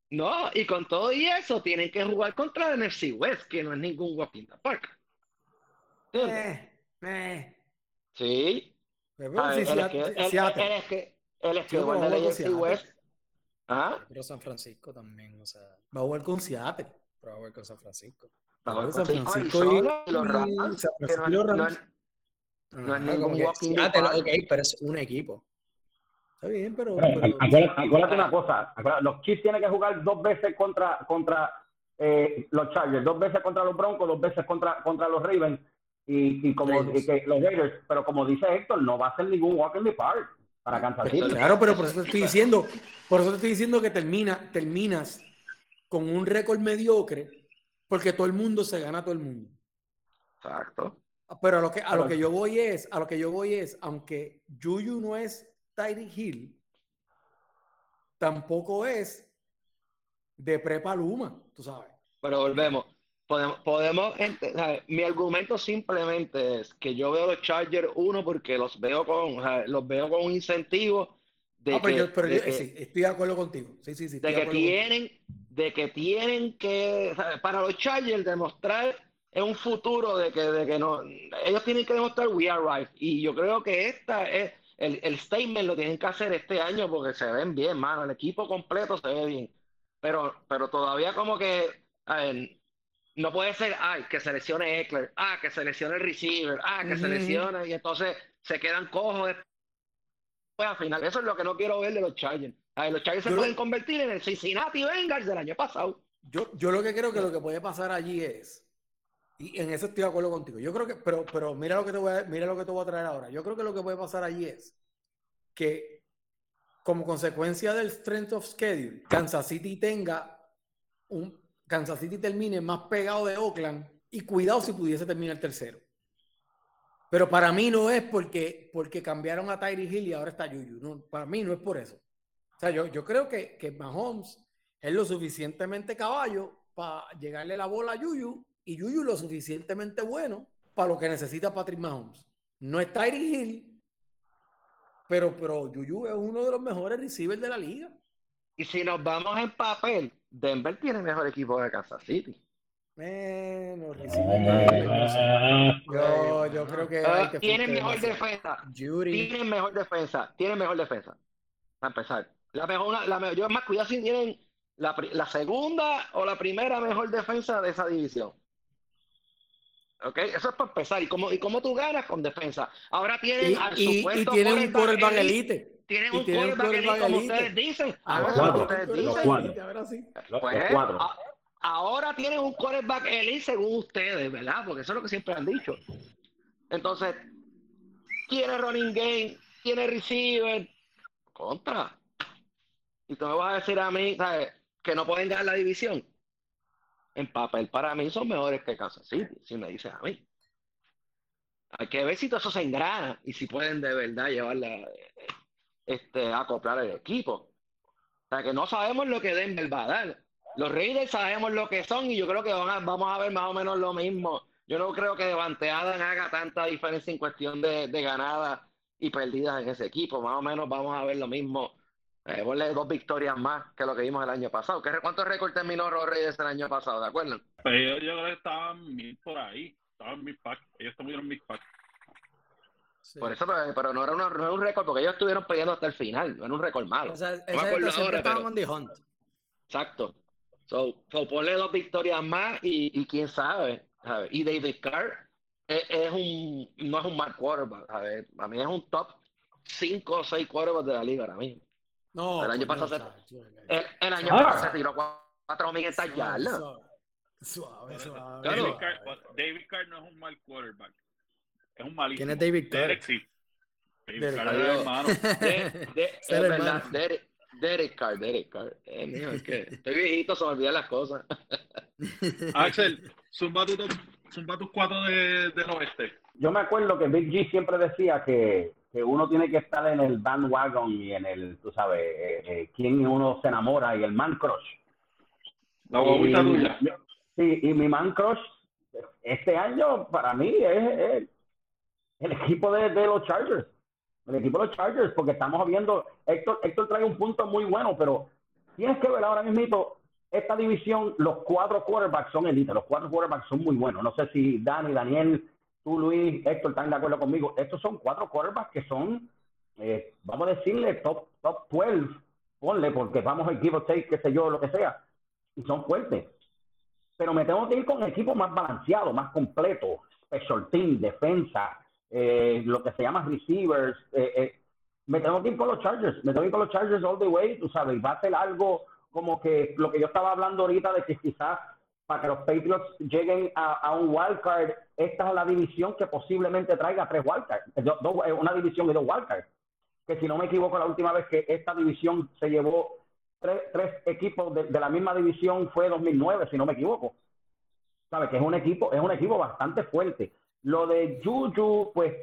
No, y con todo y eso tienen que jugar contra el NFC West, que no es ningún walk in the park. Eh, eh. Sí. Pero A sí, ver, es Seattle- que- es es juega el con NFC Seattle. West. ¿Ah? Pero San Francisco también, o sea, Va a jugar con Seattle. pero va a jugar con San Francisco. Va a jugar San con San Francisco y- los Rams, San que Francisco no y los Rams. no es Ajá, ningún como que walk in the park. ok, pero es un equipo. Está bien, pero, Pero, pero- acuérdate, acuérdate una cosa, acuérdate, los Chiefs tienen que jugar dos veces contra, contra eh, los Chargers, dos veces contra los Broncos, dos veces contra, contra los Ravens y, y como Raiders. y que los Raiders, pero como dice Héctor, no va a ser ningún walk in the park para Kansas City. Claro, pero por eso te estoy diciendo, por eso te estoy diciendo que termina, terminas con un récord mediocre porque todo el mundo se gana a todo el mundo. Exacto. Pero a lo que, a lo que yo voy es, a lo que yo voy es, aunque Juju no es Tyree Hill, tampoco es de prepa Luma, tú sabes. Pero volvemos. Podemos, podemos mi argumento simplemente es que yo veo los Chargers uno porque los veo con, los veo con un incentivo de ah, pero que, yo, sí, estoy de acuerdo contigo. Sí, sí, sí. De que tienen, de que tienen que, para los Chargers demostrar en un futuro de que, de que no, ellos tienen que demostrar we are right. Y yo creo que esta es el, el statement lo tienen que hacer este año porque se ven bien, mano. El equipo completo se ve bien. Pero, pero todavía como que, a ver, no puede ser, ay, que seleccione Eckler, ah, que seleccione el receiver, ah, que seleccione, y entonces se quedan cojos pues al final. Eso es lo que no quiero ver de los Chargers. los Chargers se pueden convertir en el Cincinnati Bengals del año pasado. Yo, yo lo que creo que lo que puede pasar allí es, y en eso estoy de acuerdo contigo, yo creo que, pero, pero mira lo que te voy a, mira lo que te voy a traer ahora. Yo creo que lo que puede pasar allí es que como consecuencia del strength of schedule, Kansas City tenga un Kansas City termine más pegado de Oakland y cuidado si pudiese terminar tercero. Pero para mí no es porque, porque cambiaron a Tyree Hill y ahora está Yuyu. No, para mí no es por eso. O sea, yo, yo creo que, que Mahomes es lo suficientemente caballo para llegarle la bola a Yuyu y Yuyu lo suficientemente bueno para lo que necesita Patrick Mahomes. No es Tyree Hill, pero, pero Yuyu es uno de los mejores receivers de la liga. Y si nos vamos en papel, Denver tiene mejor equipo de Kansas City. Menos yo, yo creo que. Tienen mejor defensa. Tienen mejor defensa. Tienen mejor defensa. Para empezar. La mejor, la yo más cuidado si tienen la, la, segunda o la primera mejor defensa de esa división. ¿Ok? Eso es para empezar. ¿Y cómo, y cómo tú ganas con defensa? Ahora tienen y, y, y tienen un quarterback elite tienen un quarterback como ustedes dicen. Ahora, cuatro, ustedes dicen. Los cuatro. Ahora sí. Los, pues, cuatro. ahora tienen un quarterback elite según ustedes, ¿verdad? Porque eso es lo que siempre han dicho. Entonces, tiene running game, tiene receiver, contra. Y tú me vas a decir a mí, ¿sabes? Que no pueden ganar la división. En papel, para mí son mejores que Kansas City, si me dices a mí. Hay que ver si todo eso se engrana y si pueden de verdad llevarla este, acoplar el equipo. O sea, que no sabemos lo que Denver va a dar. Los Raiders sabemos lo que son y yo creo que vamos a ver más o menos lo mismo. Yo no creo que Devante haga tanta diferencia en cuestión de, de ganadas y perdidas en ese equipo. Más o menos vamos a ver lo mismo. Eh, dos victorias más que lo que vimos el año pasado. ¿Cuántos récords terminó Raiders el año pasado? ¿De acuerdo? Pero yo creo que estaban mil por ahí. Estaban mil packs. Ellos estuvieron mil packs. Por eso, pero, no, era un récord, porque ellos estuvieron peleando hasta el final, no era un récord malo. O sea, Hunt. Exacto. So, ponle dos victorias más y, quién sabe, Y David Carr es, un, no es un mal quarterback, a ver, a mí es un top 5 o 6 quarterbacks de la liga ahora mismo. No, el año pues pasado se, el, año pasado se tiró 4.500 yardas. Suave, suave. David, Carr, David Carr no es un mal quarterback. Es un malísimo. ¿Quién es David Carr? Derek sí. David Carr es hermano. es verdad, Derek, Derek Carr, Derek Carr. Eh, es que estoy viejito, se me olvidan las cosas. Axel, zumba, tu, zumba tus cuatro de, del oeste. Yo me acuerdo que Big G siempre decía que, que uno tiene que estar en el bandwagon y en el, tú sabes, eh, eh, quién uno se enamora y el man crush. La guaguita tuya. Sí, y mi man crush este año para mí es, es el equipo de, los Chargers. El equipo de los Chargers, porque estamos viendo, Héctor, Héctor trae un punto muy bueno, pero tienes que ver ahora mismo, esta división, los cuatro quarterbacks son elite, los cuatro quarterbacks son muy buenos. No sé si Dani, Daniel, tú, Luis, Héctor están de acuerdo conmigo. Estos son cuatro quarterbacks que son, eh, vamos a decirle, top, top 12, ponle, porque vamos a equipo take, qué sé yo, lo que sea, y son fuertes. Pero me tengo que ir con equipo más balanceado, más completo, special team, defensa, eh, lo que se llama receivers. Eh, eh, me tengo que ir con los Chargers, me tengo que ir con los Chargers all the way, tú sabes, va a ser algo como que lo que yo estaba hablando ahorita de que quizás para que los Patriots lleguen a, un wildcard, esta es la división que posiblemente traiga tres wildcards, una división y dos wildcards. Que si no me equivoco, la última vez que esta división se llevó tres, tres equipos de, de, la misma división fue 2009, si no me equivoco. ¿Sabes? Que es un equipo, es un equipo bastante fuerte. Lo de Juju, pues,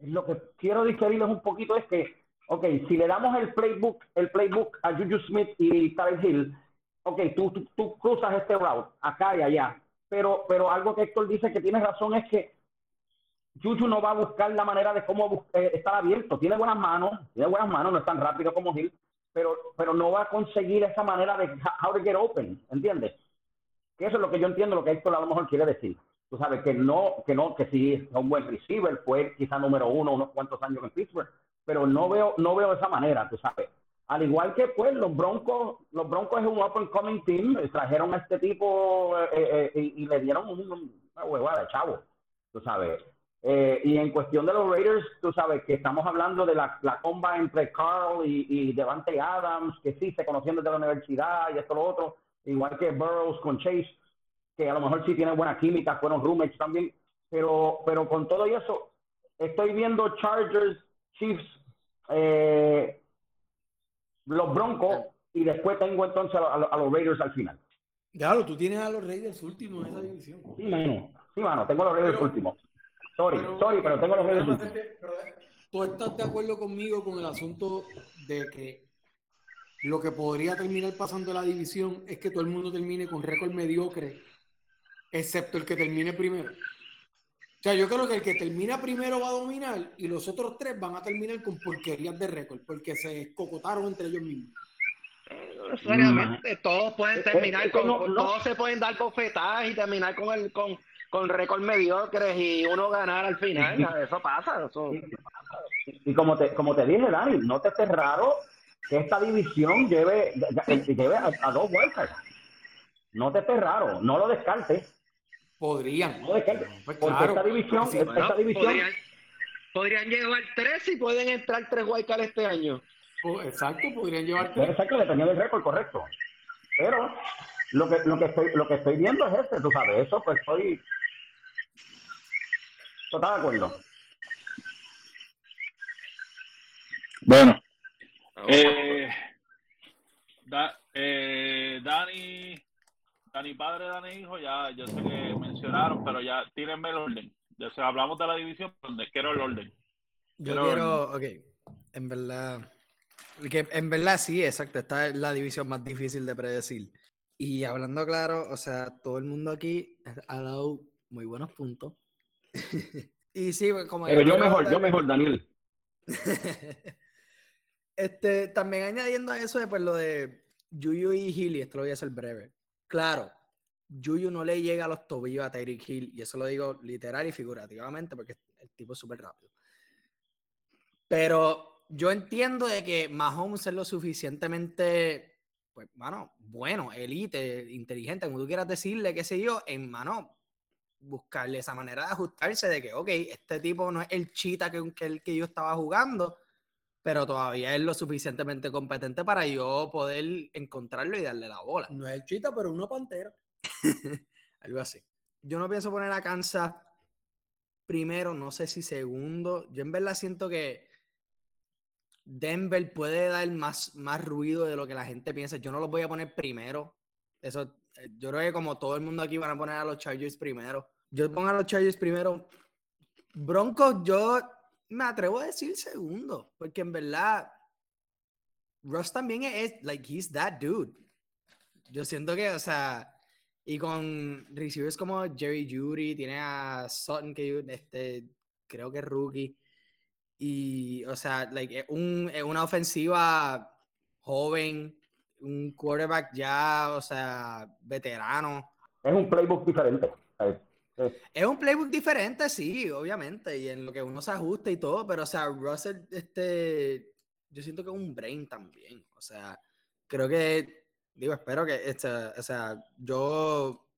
lo que quiero diferirles un poquito es que, ok, si le damos el playbook, el playbook a Juju Smith y Tarek Hill, ok, tú, tú, cruzas este route acá y allá. Pero, pero algo que Héctor dice que tiene razón es que Juju no va a buscar la manera de cómo eh, estar abierto. Tiene buenas manos, tiene buenas manos, no es tan rápido como Hill, pero, pero no va a conseguir esa manera de how to get open, ¿entiendes? Que eso es lo que yo entiendo, lo que Héctor a lo mejor quiere decir. Tú sabes que no, que no, que sí es un buen receiver, fue quizá número uno unos cuantos años en Pittsburgh, pero no veo, no veo esa manera, tú sabes. Al igual que pues los Broncos, los Broncos es un up and coming team, trajeron a este tipo eh, eh, eh y, le dieron una huevada chavo, tú sabes. Y en cuestión de los Raiders, tú sabes que estamos hablando de la, la comba entre Carl y, y Devante Adams, que sí se conocían desde la universidad y esto lo otro, igual que Burroughs con Chase, que a lo mejor sí tiene buena química, fueron roommates también, pero, pero con todo eso, estoy viendo Chargers, Chiefs, eh, los Broncos y después tengo entonces a, los Raiders al final. Claro, tú tienes a los Raiders últimos en esa división. Sí, mano. Sí, mano, tengo a los Raiders últimos. Sorry, sorry, pero tengo a los Raiders últimos. ¿Tú estás de acuerdo conmigo con el asunto de que lo que podría terminar pasando en la división es que todo el mundo termine con récord mediocre, excepto el que termine primero? O sea, yo creo que el que termina primero va a dominar y los otros tres van a terminar con porquerías de récord, porque se escocotaron entre ellos mismos. necesariamente, todos pueden terminar con, todos se pueden dar cofetadas y terminar con el con, con récord mediocres y uno ganar al final, eso pasa, Y como te, como te dije, Dani, no te estés raro que esta división lleve, lleve a, a dos vueltas. No te estés raro, no lo descartes. Podrían. No, pues porque esta división, esta división podrían, llevar tres y pueden entrar tres Guaycal este año. exacto, podrían llevar tres. Exacto, dependiendo del récord, correcto. Pero lo que, lo que estoy, lo que estoy viendo es este, tú sabes, eso pues estoy total de acuerdo. Bueno, eh, eh, Dani Dani padre, Dani hijo, ya yo sé que mencionaron, pero ya tírenme el orden. Ya se hablamos de la división, donde quiero el orden. Yo quiero, ok, en verdad, que en verdad sí, exacto, esta es la división más difícil de predecir. Y hablando claro, o sea, todo el mundo aquí ha dado muy buenos puntos. y sí, como... Pero yo mejor, yo mejor, Daniel. este, también añadiendo a eso, pues lo de Yuyu y Gili, esto lo voy a hacer breve. Claro, Yuyu no le llega a los tobillos a Tyreek Hill, y eso lo digo literal y figurativamente porque el tipo es súper rápido. Pero yo entiendo de que Mahomes es lo suficientemente, pues, mano, bueno, elite, inteligente, como tú quieras decirle, qué sé yo, en mano, buscarle esa manera de ajustarse de que, ok, este tipo no es el chita que, que el que yo estaba jugando, pero todavía es lo suficientemente competente para yo poder encontrarlo y darle la bola. No es el chita, pero uno pantera. Algo así. Yo no pienso poner a Kansas primero, no sé si segundo. Yo en verdad siento que Denver puede dar más, más ruido de lo que la gente piensa. Yo no los voy a poner primero. Eso, eh, yo creo que como todo el mundo aquí van a poner a los Chargers primero. Yo pongo a los Chargers primero. Broncos, yo me atrevo a decir segundo, porque en verdad Russ también es, like, he's that dude. Yo siento que, o sea, y con receivers como Jerry Judy, tiene a Sutton, que este, creo que es rookie. Y, o sea, like, es, un, una ofensiva joven, un quarterback ya, o sea, veterano. Es un playbook diferente. Es un playbook diferente, sí, obviamente, y en lo que uno se ajusta y todo, pero, o sea, Russell, este, yo siento que es un brain también, o sea, creo que, digo, espero que, este, o sea, yo,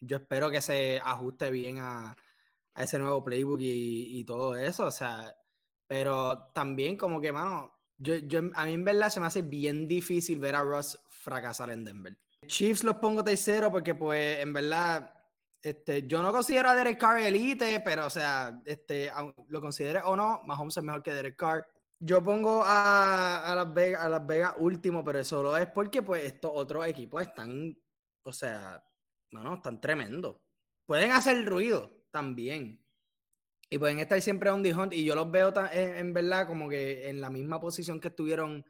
yo espero que se ajuste bien a, ese nuevo playbook y, todo eso, o sea, pero también como que, mano, yo, yo, a mí en verdad se me hace bien difícil ver a Russ fracasar en Denver. Chiefs los pongo tercero porque, pues, en verdad, este, yo no considero a Derek Carr elite, pero o sea, este, lo considere o no, Mahomes es mejor que Derek Carr. Yo pongo a, a, Las Vegas, a último, pero solo es porque pues estos otros equipos están, o sea, no, están tremendos. Pueden hacer ruido también. Y pueden estar siempre a un Hunt. Y yo los veo en, verdad como que en la misma posición que estuvieron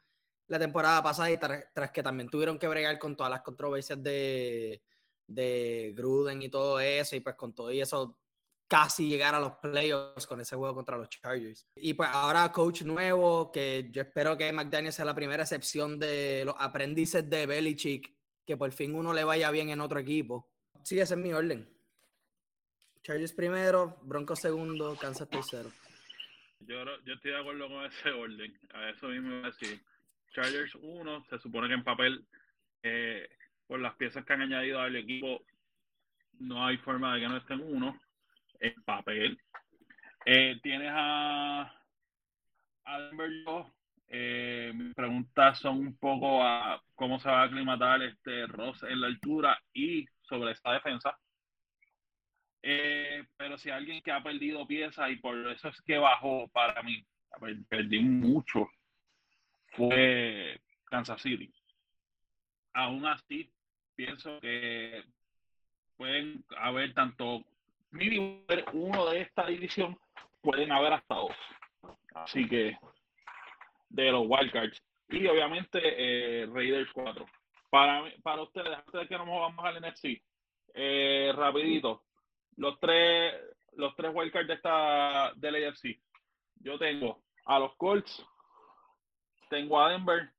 la temporada pasada y tras, que también tuvieron que bregar con todas las controversias de, de Gruden y todo eso. Y pues con todo y eso casi llegar a los playoffs con ese juego contra los Chargers. Y pues ahora coach nuevo, que yo espero que McDaniel sea la primera excepción de los aprendices de Belichick, que por fin uno le vaya bien en otro equipo. Sí, ese es mi orden. Chargers primero, Broncos segundo, Kansas tercero. Yo, yo estoy de acuerdo con ese orden. A eso mismo iba a decir. Chargers uno, se supone que en papel, eh, por las piezas que han añadido al equipo, no hay forma de que no estén uno en papel. Eh, tienes a, a Denver eh, mis preguntas son un poco a cómo se va a aclimatar este Ross en la altura y sobre esta defensa. Eh, pero si alguien que ha perdido piezas y por eso es que bajó para mí, perdí mucho, fue Kansas City. Aún así, pienso que pueden haber tanto mínimo uno de esta división, pueden haber hasta dos. Así que de los wildcards. Y obviamente eh, Raiders 4. Para, para ustedes, antes de que nos vamos al NFC, eh, rapidito, los tres, los tres wildcards de esta del AFC. Yo tengo a los Colts, tengo a Denver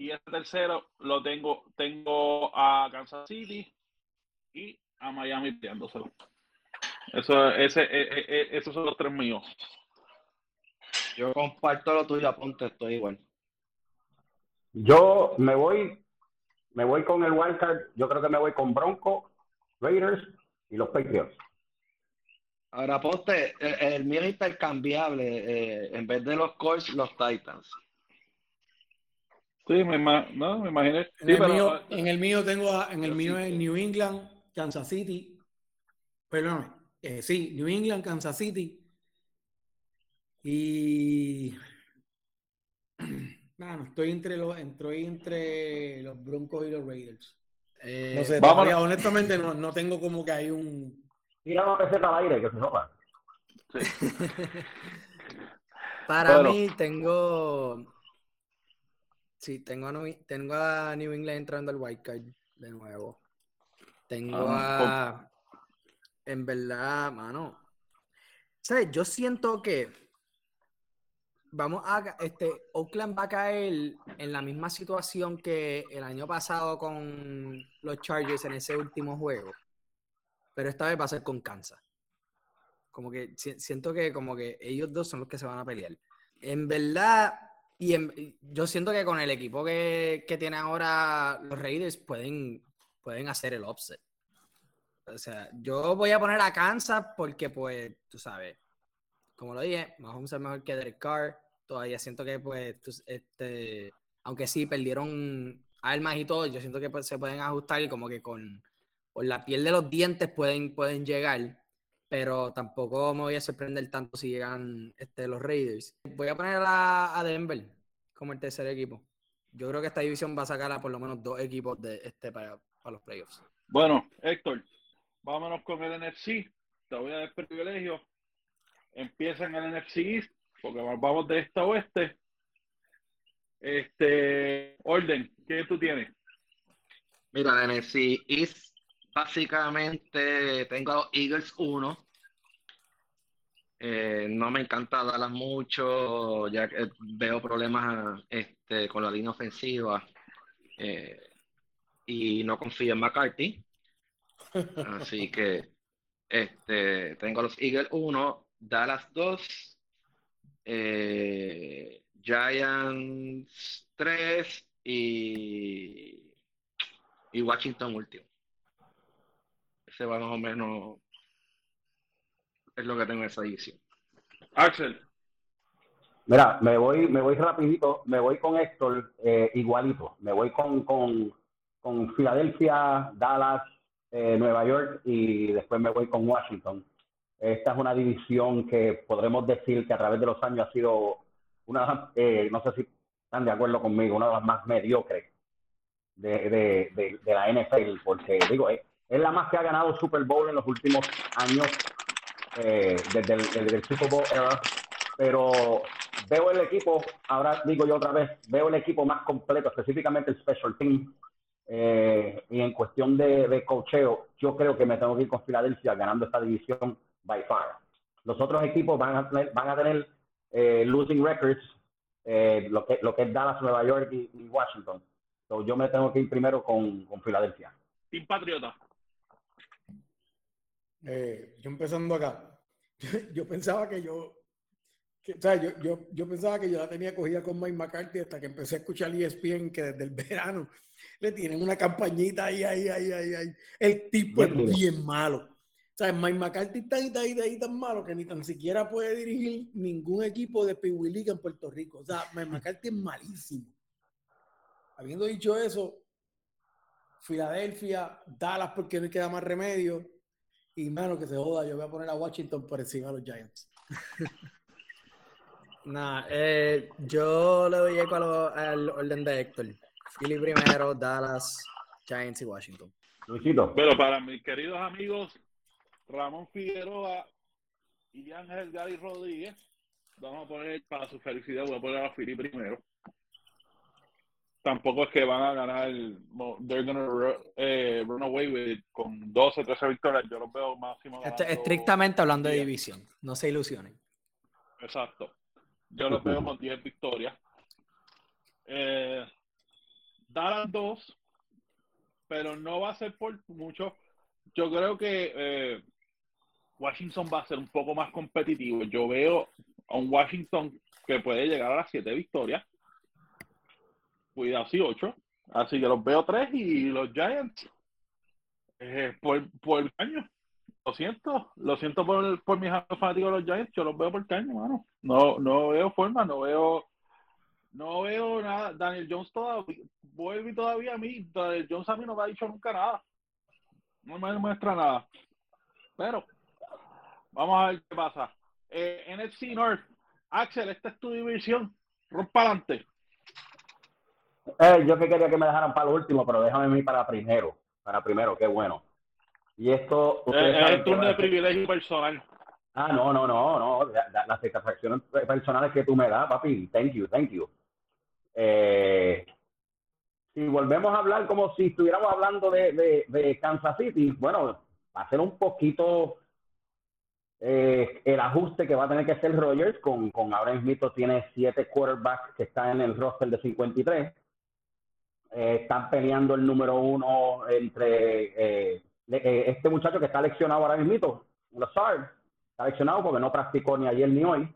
y este tercero lo tengo, tengo a Kansas City y a Miami pidiéndoselo. Eso, ese, e, e, e, esos son los tres míos. Yo comparto lo tuyo, apunte, estoy igual. Yo me voy, me voy con el wildcard, yo creo que me voy con Bronco, Raiders y los Patriots. Ahora, Ponte, el, mío es intercambiable. Eh, en vez de los Colts, los Titans. Sí, me, no, me imaginé. En, el mío, en, el mío, tengo en el mío es New England, Kansas City. Perdóname. Eh, sí, New England, Kansas City. Y bueno, estoy entre los, estoy entre los Broncos y los Raiders. Eh, no sé, todavía, honestamente no, no, tengo como que hay un. Tira una receta al aire que se nota. Para mí tengo. Sí, tengo a, New, tengo a New England entrando al White Card de nuevo. Tengo ah, a. En verdad, mano. ¿Sabes? Yo siento que vamos a, este, Oakland va a caer en la misma situación que el año pasado con los Chargers en ese último juego, pero esta vez va a ser con Kansas. Como que siento que como que ellos dos son los que se van a pelear. En verdad, y yo siento que con el equipo que, que tiene ahora los Raiders pueden, pueden hacer el offset. O sea, yo voy a poner a Kansas porque, pues, tú sabes, como lo dije, Mahomes es mejor que Derek Carr. Todavía siento que, pues, este, aunque sí perdieron armas y todo, yo siento que pues, se pueden ajustar y como que con, la piel de los dientes pueden, pueden llegar. Pero tampoco me voy a sorprender tanto si llegan este, los Raiders. Voy a poner a, a Denver como el tercer equipo. Yo creo que esta división va a sacar a por lo menos dos equipos de este para, para los playoffs. Bueno, Héctor, vámonos con el NFC. Te voy a dar privilegio empieza en el NFC East, porque vamos de este a oeste. Este, orden, ¿qué tú tienes? Mira, el NFC East, básicamente tengo a los Eagles 1. Eh, no me encanta Dallas mucho, ya que veo problemas este, con la línea ofensiva eh, y no confío en McCarthy. Así que este, tengo a los Eagles 1, Dallas 2, eh, Giants 3 y, y Washington último. Ese va más o menos es lo que tengo en esa edición. Axel. Mira, me voy, me voy rapidito, me voy con Héctor eh, igualito, me voy con, con, con Filadelfia, Dallas, eh, Nueva York y después me voy con Washington. Esta es una división que podremos decir que a través de los años ha sido una eh, no sé si están de acuerdo conmigo, una de las más mediocres de, de, de, la NFL, porque digo, es, es, la más que ha ganado Super Bowl en los últimos años, eh, desde, el, Super Bowl era, pero veo el equipo, ahora digo yo otra vez, veo el equipo más completo, específicamente el Special Team, eh, y en cuestión de, de cocheo, yo creo que me tengo que ir con Filadelfia ganando esta división by far. Los otros equipos van a tener, van a tener eh, losing records, eh, lo, que, lo que es Dallas, Nueva York y, Washington. So, yo me tengo que ir primero con, con Filadelfia. Team Patriota. Eh, yo empezando acá, yo, pensaba que yo, que, o sea, yo, yo, yo, pensaba que yo la tenía cogida con Mike McCarthy hasta que empecé a escuchar ESPN que desde el verano le tienen una campañita ahí, ahí, ahí, ahí, ahí. El tipo es bien malo. O sea, Mike McCarthy está ahí, ahí, ahí tan malo que ni tan siquiera puede dirigir ningún equipo de Pee League en Puerto Rico. O sea, Mike McCarthy es malísimo. Habiendo dicho eso, Filadelfia, Dallas porque no queda más remedio. Y mano, que se joda, yo voy a poner a Washington por encima de los Giants. Nah, eh, yo le doy eco al orden de Héctor. Philly primero, Dallas, Giants y Washington. Pero para mis queridos amigos, Ramón Figueroa y Ángel Gary Rodríguez. Vamos a poner, para su felicidad, voy a poner a Philly primero. Tampoco es que van a ganar, they're gonna eh, run away with con 12, 13 victorias. Yo los veo máximo. estrictamente hablando de división, no se ilusionen. Exacto. Yo los veo con 10 victorias. Eh, Darán 2, pero no va a ser por mucho. Yo creo que eh, Washington va a ser un poco más competitivo. Yo veo a un Washington que puede llegar a las siete victorias. Cuidado, sí, ocho. Así que los veo tres y los Giants eh, por, por caño. Lo siento, lo siento por, por mis fanáticos los Giants, yo los veo por caño, mano. No, no veo forma, no veo, no veo nada. Daniel Jones todavía, vuelve todavía a mí. Daniel Jones a mí no me ha dicho nunca nada. No me muestra nada. Pero Vamos a ver qué pasa. Eh, NFC North. Axel, esta es tu división. Rompa adelante. Eh, yo que quería que me dejaran para lo último, pero déjame mí para primero. Para primero, qué bueno. Y esto. Eh, es el turno de privilegio personal. Ah, no, no, no, no. las satisfacciones personales que tú me das, papi. Thank you, thank you. Eh, si volvemos a hablar como si estuviéramos hablando de, de, de Kansas City, bueno, va a ser un poquito eh, el ajuste que va a tener que hacer Rogers con, con ahora mismo tiene siete quarterbacks que están en el roster de 53. Eh, están peleando el número uno entre eh, este muchacho que está leccionado ahora mismo, Lazard, está leccionado porque no practicó ni ayer ni hoy.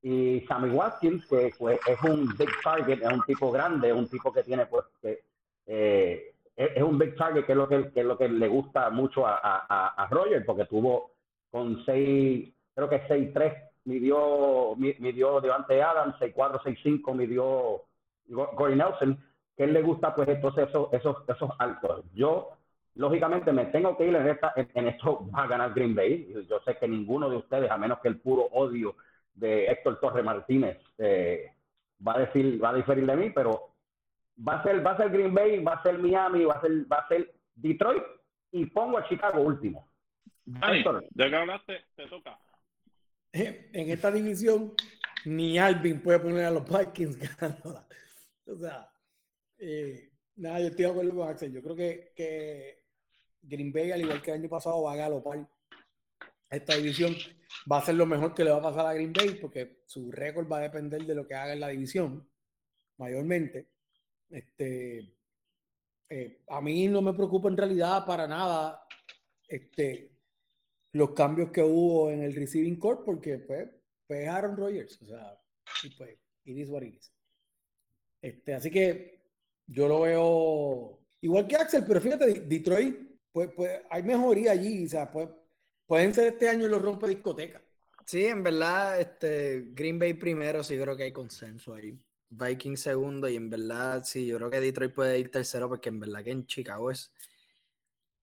Y Sammy Watkins, que pues, es un big target, es un tipo grande, es un tipo que tiene, pues, que, es, un big target, que es lo que, es lo que le gusta mucho a, a, a Rogers, porque tuvo con 6, creo que 6-3 midió, midió Devante Adams, 6-4, 6-5 midió Corey Nelson, que él le gusta pues entonces esos, esos, esos altos. Yo, lógicamente, me tengo que ir en, esta, en, esto, va a ganar Green Bay. Yo sé que ninguno de ustedes, a menos que el puro odio de Héctor Torre Martínez, eh, va a decir, va a diferir de mí, pero va a ser, va a ser Green Bay, va a ser Miami, va a ser, va a ser Detroit y pongo a Chicago último. Dani, ya que hablaste, te toca. En esta división, ni Alvin puede poner a los Vikings ganando. O sea, eh, nada, yo estoy de acuerdo con Axel. Yo creo que, que Green Bay, al igual que el año pasado, va a galopar esta división. Va a ser lo mejor que le va a pasar a Green Bay porque su récord va a depender de lo que haga en la división, mayormente. Este, eh, a mí no me preocupa en realidad para nada este, los cambios que hubo en el receiving court porque pues, pues Aaron o sea, y pues, it is what it is. Este, así que yo lo veo igual que Axel, pero fíjate, Detroit, pues, pues hay mejoría allí, o sea, pues, pueden ser este año los rompe discoteca. Sí, en verdad, este, Green Bay primero, sí creo que hay consenso ahí. Viking segundo, y en verdad, sí, yo creo que Detroit puede ir tercero, porque en verdad que en Chicago es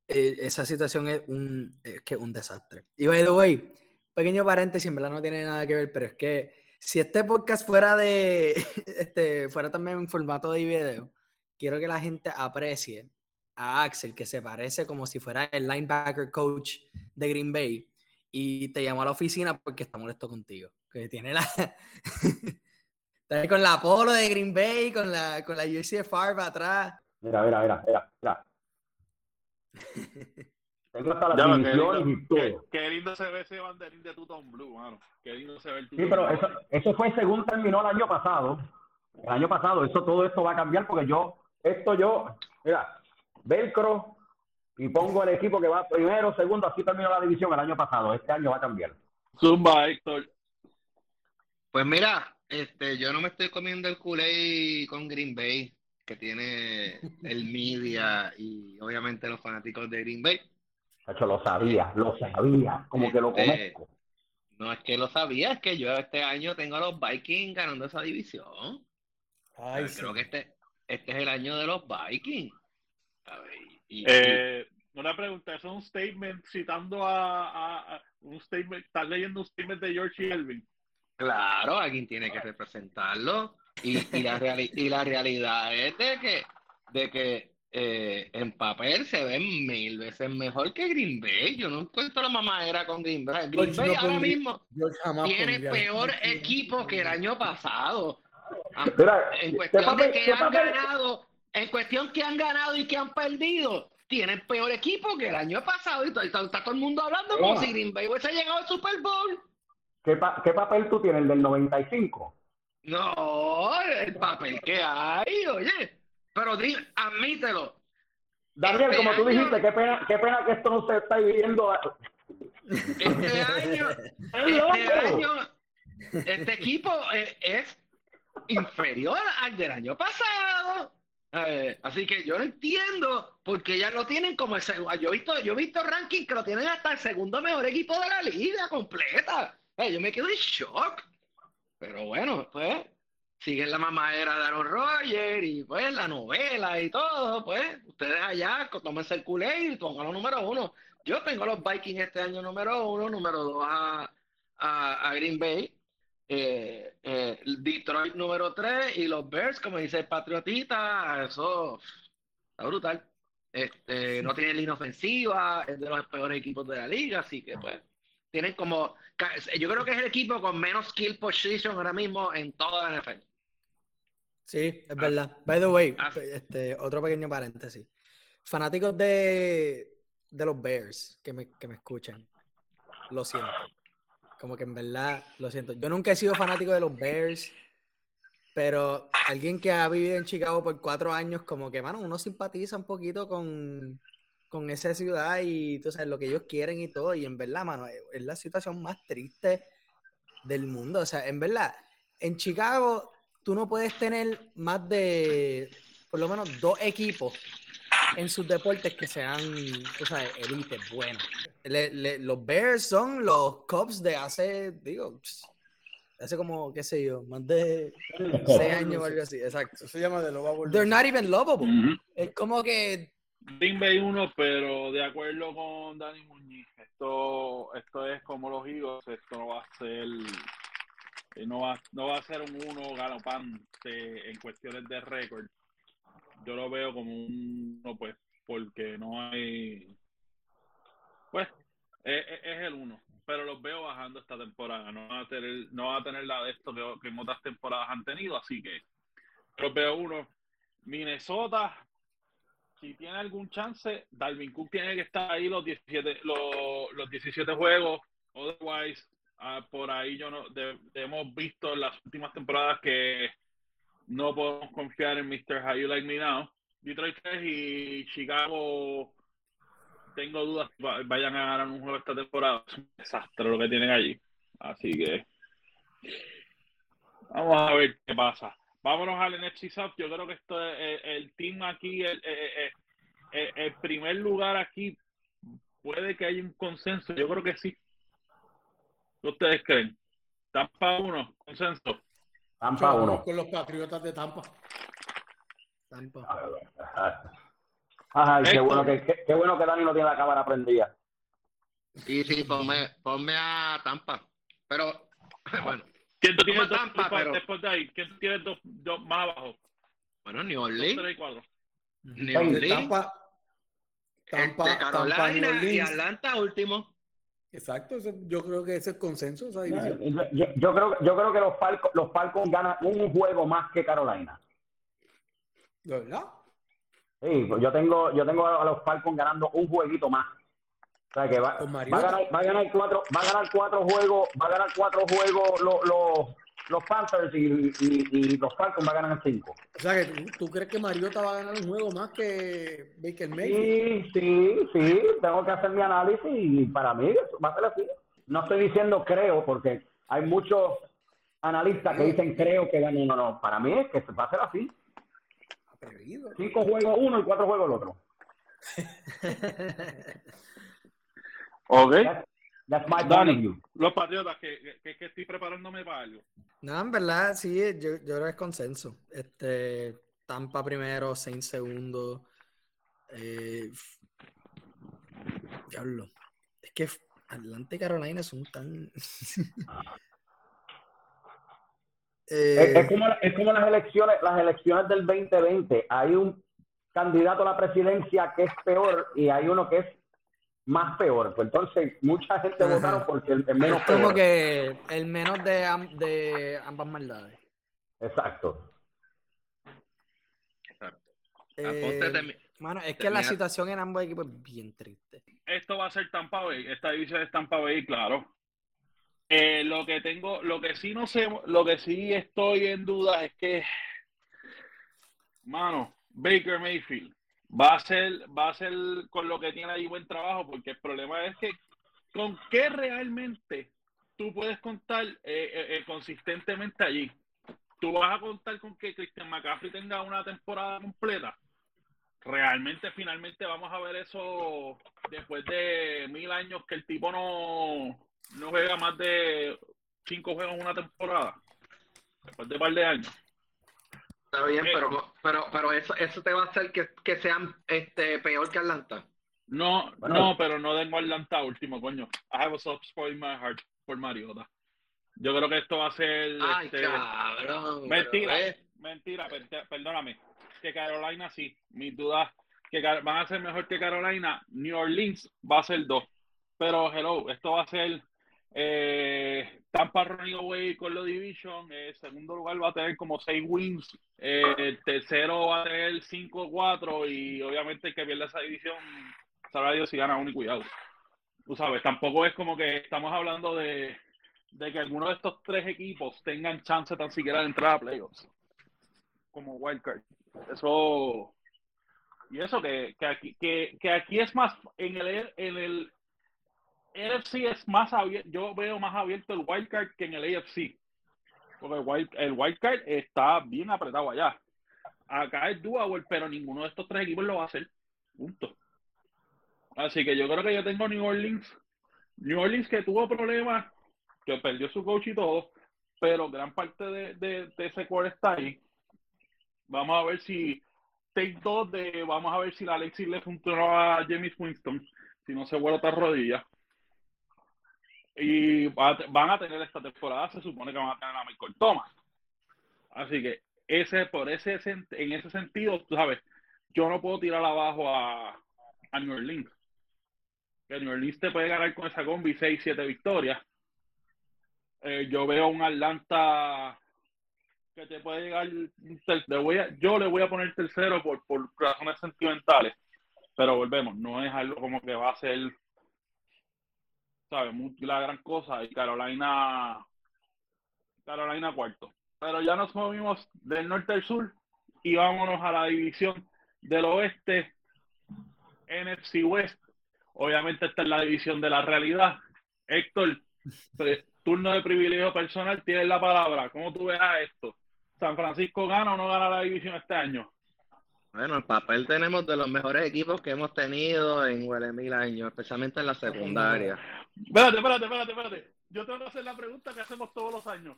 eh, esa situación es un, que un desastre. Y by the way, pequeño paréntesis, en verdad no tiene nada que ver, pero es que si este podcast fuera de, este, fuera también en formato de video, quiero que la gente aprecie a Axel, que se parece como si fuera el linebacker coach de Green Bay, y te llamó a la oficina porque está molesto contigo. Que tiene la. está con la polo de Green Bay, con la, con la UCFR atrás. Mira, mira, mira, mira, mira. Tengo hasta las divisiones y todo. Qué, lindo se ve ese banderín de Tuton Blue, mano. Qué lindo se ve el Sí, pero eso, eso fue según terminó el año pasado. El año pasado, eso todo esto va a cambiar porque yo, esto yo, mira, velcro y pongo el equipo que va primero, segundo, así terminó la división el año pasado. Este año va a cambiar. Zumba, Héctor. Pues mira, este, yo no me estoy comiendo el culé con Green Bay, que tiene el media y obviamente los fanáticos de Green Bay. Hecho, lo sabía, lo sabía, como que lo Este, conozco. No es que lo sabía, es que yo este año tengo a los Vikings ganando esa división. Ay, Creo sí. que este, este es el año de los Vikings. A ver, y- y- Eh, una pregunta, ¿eso es un statement citando a, a- a- un statement, estás leyendo un statement de George Elvin? Claro, alguien tiene que representarlo. Y, y la, reali- y la realidad es de que, de que eh, en papel se ven mil veces mejor que Green Bay. Yo no encuentro la mamadera con Green Bay. Green George Bay no ahora pondría- mismo tiene pondría- peor equipo que el año pasado. Ah, Mira, En ¿qué cuestión de papel- que qué han papel- ganado, en cuestión que han ganado y que han perdido, tienen peor equipo que el año pasado. Y to- está, está todo el mundo hablando como si Green Bay hubiese llegado al Super Bowl. ¿Qué, pa- ¿Qué papel tú tienes? ¿El del 95? No, el papel que hay, oye. Pero di, admítelo. Daniel, Este como tú año- dijiste, qué pena, qué pena que esto no se está viviendo. Este año, este año, este equipo eh, es inferior al del año pasado. Eh, así que yo no entiendo por qué ya lo tienen como el segundo. Yo he visto, yo he visto rankings que lo tienen hasta el segundo mejor equipo de la liga completa. Eh, yo me quedo en shock. Pero bueno, pues siguen la mamadera de Aaron Rodgers y pues la novela y todo. Pues ustedes allá tómense el culé y pónganlo número uno. Yo tengo los Vikings este año número uno, número dos a, a, a Green Bay. Eh, eh, Detroit número 3 y los Bears, como dice el Patriotita, eso está brutal. Este, no tienen línea ofensiva, es de los peores equipos de la liga, así que pues tienen como, yo creo que es el equipo con menos skill position ahora mismo en toda la NFL. Sí, es verdad. By the way, Ah. este, otro pequeño paréntesis. Fanáticos de, de los Bears que me, que me escuchan, lo siento. Como que en verdad, lo siento. Yo nunca he sido fanático de los Bears, pero alguien que ha vivido en Chicago por cuatro años, como que, mano, uno simpatiza un poquito con, con esa ciudad y tú sabes lo que ellos quieren y todo. Y en verdad, mano, es la situación más triste del mundo. O sea, en verdad, en Chicago tú no puedes tener más de por lo menos dos equipos en sus deportes que sean, tú sabes, elite, buenos. Le- le- los Bears son los Cubs de hace, digo, hace como, qué sé yo, más de seis años o algo así, exacto. Eso se llama de Lovable. They're not even lovable. Es como que Green Bay 1, pero de acuerdo con Dani Muñiz, esto, esto es como los Eagles, esto no va a ser eh, no va, no va a ser un uno galopante en cuestiones de récord. Yo lo veo como un uno, pues, porque no hay pues es, es- es el uno, pero los veo bajando esta temporada. No va a tener, no va a tener la de esto que, que en otras temporadas han tenido, así que los veo uno. Minnesota, si tiene algún chance, Dalvin Cook tiene que estar ahí los 17, los, los 17 juegos. Otherwise, ah, por ahí yo no de- hemos visto en las últimas temporadas que no podemos confiar en Mr. How You Like Me Now. Detroit 3 y Chicago, tengo dudas vayan a ganar un juego esta temporada. Es un desastre lo que tienen allí. Así que vamos a ver qué pasa. Vámonos al NFC South. Yo creo que esto es eh, el team aquí, el, el primer lugar aquí, puede que haya un consenso. Yo creo que sí. ¿Qué ustedes creen? Tampa 1, consenso. Tampa uno. con los Patriotas de Tampa. Tampa. Ay, qué Héctor. bueno que, qué, qué bueno que Dani no tiene la cámara prendida. Sí, sí, ponme, ponme a Tampa. Pero, bueno, ¿Quién tú tienes dos, Tampa, pero- después de ahí? ¿Quién tú tienes dos, dos más abajo? Bueno, New Dos, Orleans, tres y cuatro. New Orleans, Tampa, Tampa, este, Tampa, New Carolina y Orleans. Atlanta último. Exacto, yo creo que ese es consenso, esa división. Yo, yo- yo creo, yo creo que los Falcons, los Falcons ganan un juego más que Carolina. ¿De verdad? Sí, pues yo tengo, yo tengo a los Falcons ganando un jueguito más. O sea que va, va a ganar, va a ganar cuatro, va a ganar cuatro juegos, va a ganar cuatro juegos los, los, los Panthers y, y, y los Falcons va a ganar cinco. O sea, que tú, tú crees que Mariota va a ganar un juego más que Baker Mayfield. Sí, sí, sí, tengo que hacer mi análisis y para mí eso va a ser así. No estoy diciendo creo, porque hay muchos analistas que dicen creo que ganan. No, no, para mí es que va a ser así. Atrevido. Cinco juegos uno y cuatro juegos el otro. Ok. That's, my los Patriotas, que, que, que estoy preparándome para algo. No, en verdad, sí, yo, yo creo que es consenso. Este, Tampa primero, Saints segundo. Eh, diablo. Es que Atlanta y Carolina son tan. Es, Eh, es como, es como las elecciones, las elecciones del 2020. Hay un candidato a la presidencia que es peor y hay uno que es más peor. Pues entonces, mucha gente Ajá. votaron porque el, el menos es como peor. que el menos de, am- de ambas maldades. Exacto. Exacto. Eh, mano, es que la situación en ambos equipos es bien triste. Esto va a ser Tampa Bay, esta división es Tampa Bay, claro. Eh, lo que tengo, lo que sí no sé, lo que sí estoy en duda es que, mano, Baker Mayfield va a ser, va a ser con lo que tiene ahí buen trabajo, porque el problema es que con qué realmente tú puedes contar eh, eh, eh, consistentemente allí. Tú vas a contar con que Christian McCaffrey tenga una temporada completa. Realmente, finalmente vamos a ver eso después de mil años que el tipo no, no juega más de cinco juegos en una temporada. Después de un par de años. Está bien, pero, pero, pero eso, eso te va a hacer que, que sean este, peor que Atlanta. No, Bueno. no, pero no tengo Atlanta último, coño. I have a soft spot in my heart por Mariota. Yo creo que esto va a ser. Ay, este, cabrón. mentira, pero, mentira, per- perdóname. Que Carolina sí, mis dudas que van a ser mejor que Carolina. New Orleans va a ser dos. Pero, hello, esto va a ser eh, Tampa running away con la division. El segundo lugar va a tener como seis wins. Eh, tercero va a tener 5-4. Y obviamente que pierde esa división, sabrá Dios si gana uno y cuidado. Tú sabes, tampoco es como que estamos hablando de, de que alguno de estos tres equipos tengan chance tan siquiera de entrar a playoffs. Como wildcard. Eso. Y eso que, que aquí, que, que aquí es más, en el, en el NFC es más abierto, yo veo más abierto el wildcard que en el AFC. Porque el, wild, el wildcard está bien apretado allá. Acá es doable, pero ninguno de estos tres equipos lo va a hacer. Punto. Así que yo creo que yo tengo New Orleans. New Orleans que tuvo problemas, que perdió su coach y todo, pero gran parte de, de, ese core está ahí. Vamos a ver si take 2 de, vamos a ver si la Alexis le funcionó a James Winston, si no se vuelve otra rodilla. Y van a tener esta temporada, se supone que van a tener a Michael Thomas. Así que ese, por ese, en ese sentido, tú sabes, yo no puedo tirar abajo a, a New Orleans. Que New Orleans te puede ganar con esa combi 6, 7 victorias. Eh, yo veo un Atlanta que te puede llegar. yo le voy a poner tercero por, por razones sentimentales. Pero volvemos, no es algo como que va a ser, ¿sabes? La gran cosa. Y Carolina, Carolina cuarto. Pero ya nos movimos del norte al sur y vámonos a la división del oeste, NFC West. Obviamente esta es la división de la realidad. Héctor, turno de privilegio personal, tienes la palabra. ¿Cómo tú ves a esto? ¿San Francisco gana o no gana la división este año? Bueno, el papel tenemos de los mejores equipos que hemos tenido en mil años, especialmente en la secundaria. Espérate, espérate, espérate, espérate. Yo tengo que hacer la pregunta que hacemos todos los años.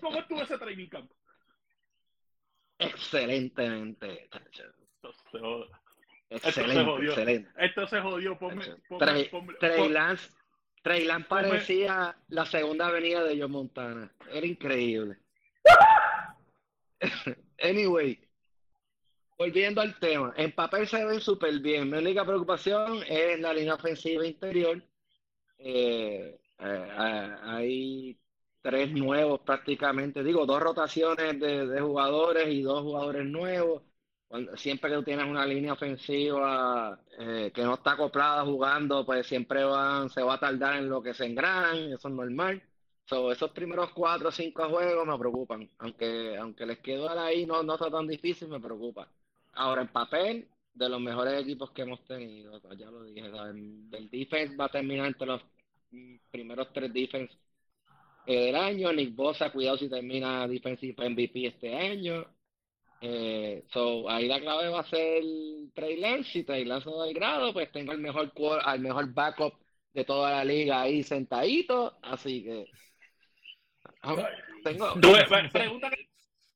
¿Cómo estuvo ese training camp? Excelentemente. Esto se jod- se Excelente, excelente. Esto se jodió. Ponme, ponme, Trey, ponme- Trey pon- Lance, Trey Lance parecía la segunda avenida de John Montana. Era increíble. anyway, volviendo al tema. En papel se ven súper bien. Mi única preocupación es la línea ofensiva interior. Eh, eh, hay tres nuevos prácticamente. Digo, dos rotaciones de, de jugadores y dos jugadores nuevos siempre que tú tienes una línea ofensiva eh, que no está acoplada jugando, pues siempre van, se va a tardar en lo que se engranan, eso es normal. esos primeros cuatro o cinco juegos me preocupan, aunque aunque les quedó ahí no, no está tan difícil, me preocupa. Ahora, en papel, de los mejores equipos que hemos tenido, pues, ya lo dije, el, defense va a terminar entre los primeros tres defense eh, del año. Nick Bosa, cuidado si termina defensive MVP este año. Eh, so, ahí la clave va a ser Trey Lance. Si Trey Lance no da el grado, pues tengo el mejor al mejor backup de toda la liga ahí sentadito. Así que. Tengo. pregunta, que,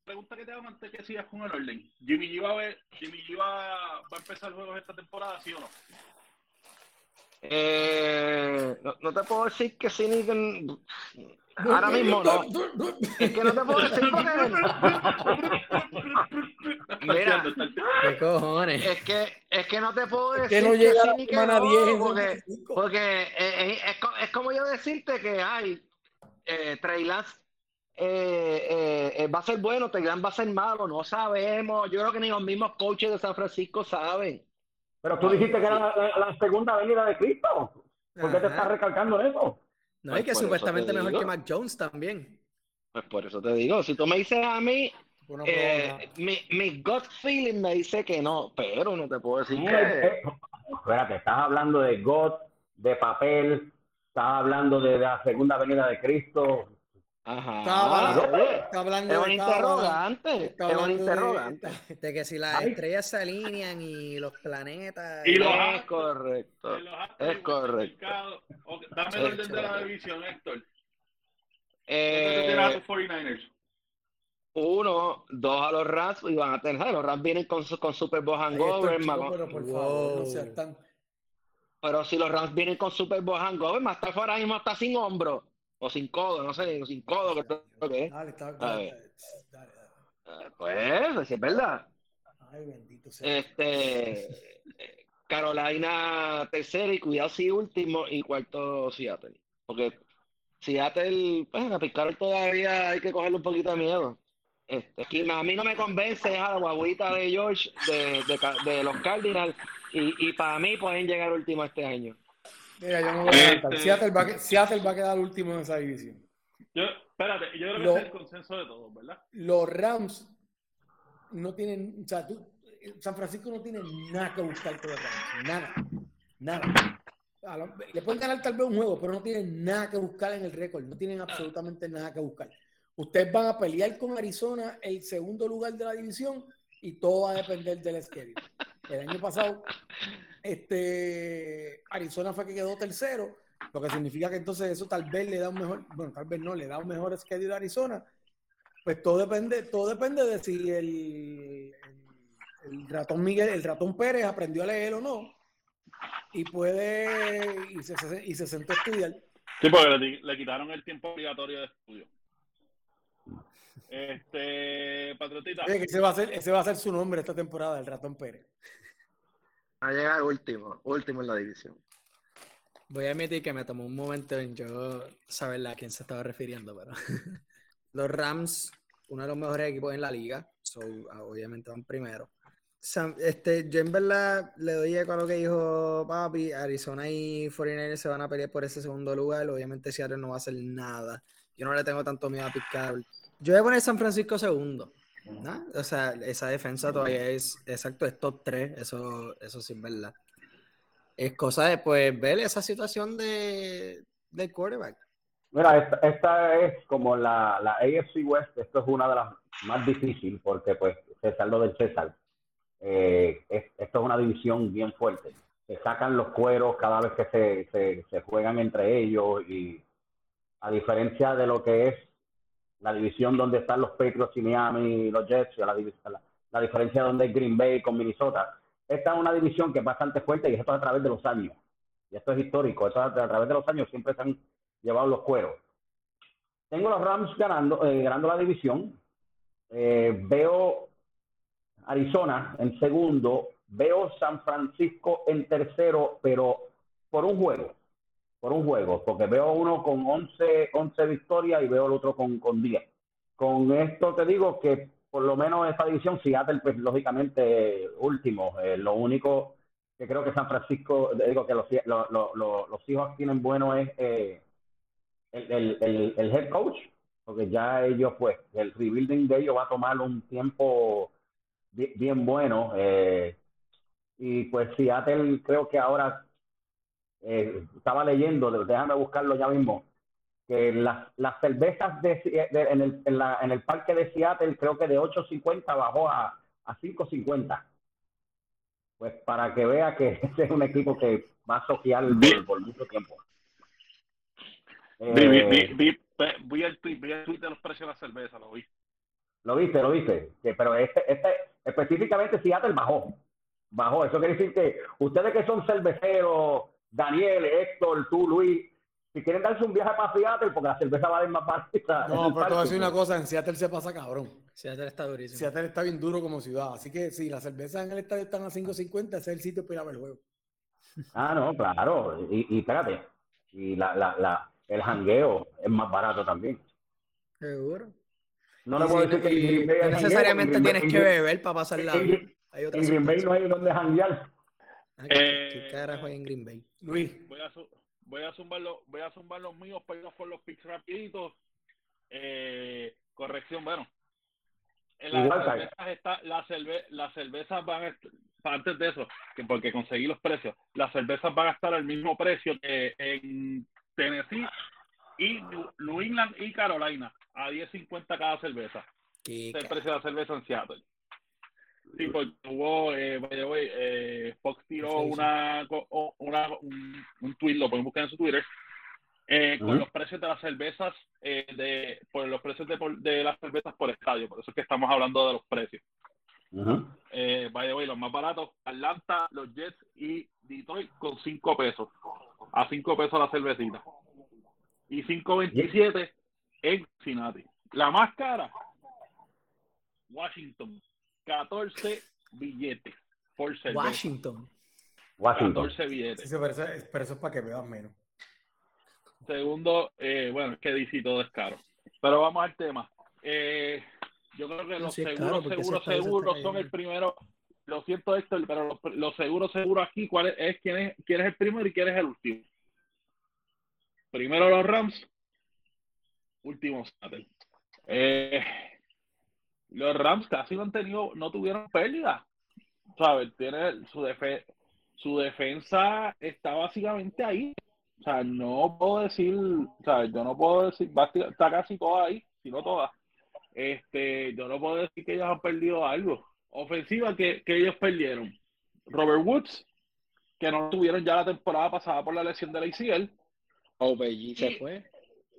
pregunta que te hago antes que sigas con el orden. Jimmy G va a, ver, Jimmy G va, va a empezar juegos esta temporada, ¿sí o no? Eh, no, te puedo decir que sí ni que. Ahora mismo no. Es que no te puedo decir Mira, ¿qué cojones? Es que, es que no te puedo decir que no llega sí, que no, 10 porque, porque es, es, es, como yo decirte que hay eh, Trey Lance eh, eh, va a ser bueno, Lance va a ser malo, no sabemos. Yo creo que ni los mismos coaches de San Francisco saben. Pero tú dijiste que era la, segunda venida de Cristo. ¿Por qué te estás recalcando eso? No, hay pues que supuestamente mejor que Mac Jones también. Pues por eso te digo, si tú me dices a mí, eh, mi, mi gut feeling me dice que no, pero no te puedo decir que... Espérate, estás hablando de gut, de papel, estás hablando de la segunda venida de Cristo, Ajá. Está hablando, es un interrogante. Es un interrogante. De que si las estrellas se alinean y los planetas. Y los es correcto. Es correcto. Dame el orden de la división, Héctor. Eh, a los 49ers? Uno, dos a los Rams y van a tener. Los Rams vienen con, con Super Bowl hangover. Pero por favor, no seas tan... Pero si los Rams vienen con Super Bowl hangover, más está ahora mismo está sin hombro o sin codo, no sé, sin codo, que creo que es. Dale, está, dale, dale, dale, Pues, es verdad. Ay, bendito sea. Este, Carolina tercera y cuidado si último y cuarto Seattle. Porque Seattle, pues a picar todavía hay que cogerle un poquito de miedo. Este, aquí, a mí no me convence a la guaguita de George de, de, de los Cardinals y, y para mí pueden llegar último este año. Mira, yo no voy a este... Seattle, va, Seattle va a quedar último en esa división. Yo, espérate, yo creo que es el consenso de todos, ¿verdad? Los Rams no tienen, o sea, tú, San Francisco no tiene nada que buscar con los Rams, nada, nada. Le pueden ganar tal vez un juego, pero no tienen nada que buscar en el récord, no tienen absolutamente nada que buscar. Ustedes van a pelear con Arizona el segundo lugar de la división y todo va a depender del schedule. El año pasado este, Arizona fue que quedó tercero, lo que significa que entonces eso tal vez le da un mejor, bueno, tal vez no, le da un mejor schedule a Arizona. Pues todo depende, todo depende de si el, el, ratón Miguel, el ratón Pérez aprendió a leer o no. Y puede, y se, y se sentó a estudiar. Sí, porque le, le quitaron el tiempo obligatorio de estudio. Este, Patriotita. ese, va a ser, ese va a ser su nombre esta temporada, el ratón Pérez. A llegar último, último en la división. Voy a admitir que me tomó un momento en yo saber a quién se estaba refiriendo, pero los Rams, uno de los mejores equipos en la liga, so, ah, obviamente van primero. Este, yo en verdad le doy eco a lo que dijo Papi. Arizona y 49 se van a pelear por ese segundo lugar. Obviamente Seattle no va a hacer nada. Yo no le tengo tanto miedo a picar. Yo voy a poner San Francisco segundo. O sea, esa defensa todavía es, exacto, es top 3, eso, eso sí es verdad. Es cosa de, pues, ver esa situación de, del quarterback. Mira, esta, es como la, la, AFC West, esto es una de las más difíciles porque, pues, César lo del César. Eh, esto es una división bien fuerte. Se sacan los cueros cada vez que se, se, se juegan entre ellos y a diferencia de lo que es la división donde están los Patriots y Miami, los Jets, la, la, la diferencia donde es Green Bay con Minnesota. Esta es una división que es bastante fuerte y esto a través de los años. Y esto es histórico. Eso a, través de los años siempre se han llevado los cueros. Tengo los Rams ganando, eh, ganando la división. Eh, veo Arizona en segundo. Veo San Francisco en tercero, pero por un juego. Por un juego. Porque veo uno con 11, 11 victorias y veo el otro con, con 10. Con esto te digo que por lo menos esta división, Seattle, pues lógicamente último. Eh, lo único que creo que San Francisco, digo que los, los, los, los hijos tienen bueno es eh, el, el, el, head coach, porque ya ellos, pues, el rebuilding de ellos va a tomar un tiempo bien, bueno. Eh, y pues Seattle creo que ahora, eh, estaba leyendo, déjame buscarlo ya mismo, que las, las cervezas de, en, el, en, la, en el parque de Seattle creo que de 8.50 bajó a, a 5.50. Pues para que vea que ese es un equipo que va a soquear por, por mucho tiempo. Vi, vi, vi, vi, vi el tweet, vi el tweet de los precios de la cerveza, lo vi. Lo viste, lo viste. Pero este, este, específicamente Seattle bajó. Bajó. Eso quiere decir que ustedes que son cerveceros, Daniel, Héctor, tú, Luis, si quieren darse un viaje para Seattle, porque la cerveza va a ir más barata. No, pero te voy a decir una cosa, en Seattle se pasa cabrón. Seattle está durísimo. Seattle está bien duro como ciudad. Así que si las cervezas en el estadio están a 5.50, ese es el sitio para ir a ver el juego. Ah, no, claro. Y, y espérate. Y la, la, la, el jangueo es más barato también. Seguro. No le puedo decir que no necesariamente tienes que beber para pasar la Hay en Green Bay no hay donde janguear. ¿Qué eh, carajo hay en Green Bay? Luis. Voy a, voy a zumbar los, voy a zumbar los míos para irnos por los picks rapiditos. Eh, corrección, bueno. En las cervezas está, la cerve, las cervezas van a antes de eso, que porque conseguí los precios, las cervezas van a estar al mismo precio que en Tennessee y New England y Carolina, a 10.50 cada cerveza. ¿Qué el precio de la cerveza en Seattle. Sí, porque hubo, eh, eh, Fox tiró una, una, un, un tweet, lo pueden buscar en su Twitter, eh, con los precios de las cervezas, eh, de, por los precios de, de, las cervezas por estadio, por eso es que estamos hablando de los precios. eh, by the way, los más baratos, Atlanta, los Jets y Detroit con 5 pesos, a 5 pesos la cervecita. Y 5.27 en Cincinnati. La más cara, Washington, 14 billetes por cerveza. Washington. Washington. 14 billetes. Sí, pero, eso, pero, eso, es para que veas menos. Segundo, eh, bueno, es que DC todo es caro. Pero vamos al tema. Eh, yo creo que los sí seguros, caro, seguros, seguros son el primero. Lo siento, Héctor, pero los, los seguros, seguros aquí, ¿cuál es, es, quién, es, quién es el primero y quién es el último? Primero los Rams, último Seattle. Eh, los Rams casi no han tenido, no tuvieron pérdida. ¿Sabes? Tiene su, defe su defensa está básicamente ahí. O sea, no puedo decir, sea, yo no puedo decir, está casi toda ahí, si no toda. Este, yo no puedo decir que ellos han perdido algo. Ofensiva que, que ellos perdieron. Robert Woods, que no tuvieron ya la temporada pasada por la lesión de la ICL. OBJ se fue.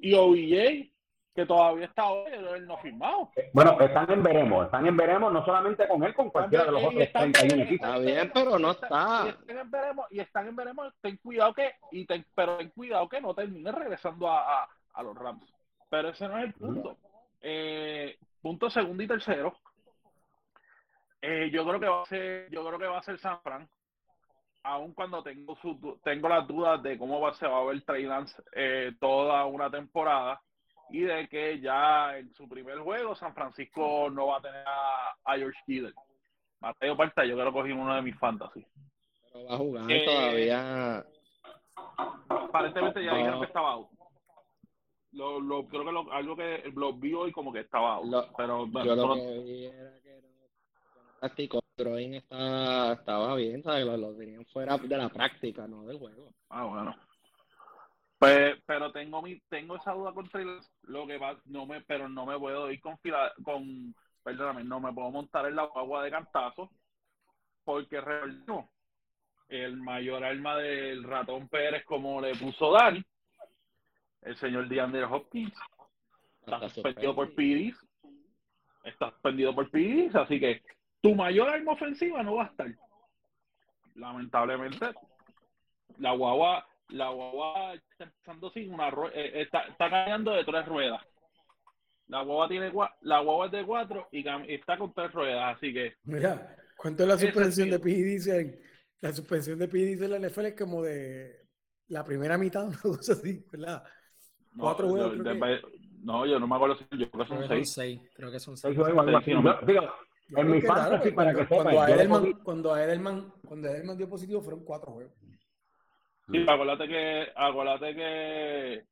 Y OBJ, que todavía está hoy, él no ha firmado. Bueno, están en veremos, están en veremos no solamente con él, con cualquiera de los otros 31 equipos. Está bien, pero no está. Y están en veremos, y están en veremos, ten cuidado que, y ten, pero ten cuidado que no termine regresando a, a, a los Rams. Pero ese no es el punto. Eh, punto segundo y tercero. Eh, yo creo que va a ser, yo creo que va a ser San Fran. Aun cuando tengo su, tengo las dudas de cómo va, se va a ver Trey Lance eh, toda una temporada y de que ya en su primer juego San Francisco no va a tener a, a George Kittle. Mateo Parta, yo creo que cogí uno de mis fantasy. Pero va a jugar eh, todavía. Aparentemente ya no. dijeron que estaba out. Lo, lo, creo que lo, algo que lo vi hoy como que estaba out. Lo, pero bueno, yo lo que vi era que. Drawing estaba, estaba bien, ¿sabes? Lo, lo tenían fuera de la práctica, no del juego. Ah, bueno. Pues, pero tengo mi, tengo esa duda con Trey lo que va, no me, pero no me puedo ir con con, perdóname, no me puedo montar en la agua de cantazo, porque recordemos, el mayor arma del ratón Pérez, como le puso Dani, el señor DeAndre Hopkins, está suspendido por PIDIS, está suspendido por PIDIS, así que tu mayor arma ofensiva no va a estar. Lamentablemente, La guagua, la guagua está empezando sin una rueda, eh, está, está cambiando de tres ruedas. La guagua tiene la guagua es de cuatro y está con tres ruedas, así que Mira, ¿cuánto es la suspensión de tío. P. Dicen? La suspensión de P. Dicen en la NFL es como de la primera mitad, una cosa así, ¿verdad? no, Cuatro yo- creo de- no, yo no me acuerdo si yo creo que Creo son que son seis. seis. Creo que son Seis seis. Yo- En creo mi fantasy, para cuando, que cuando a yo le Edelman, cuando a Edelman, cuando a Edelman dio positivo fueron cuatro juegos. Sí, acuérdate que, acuérdate que,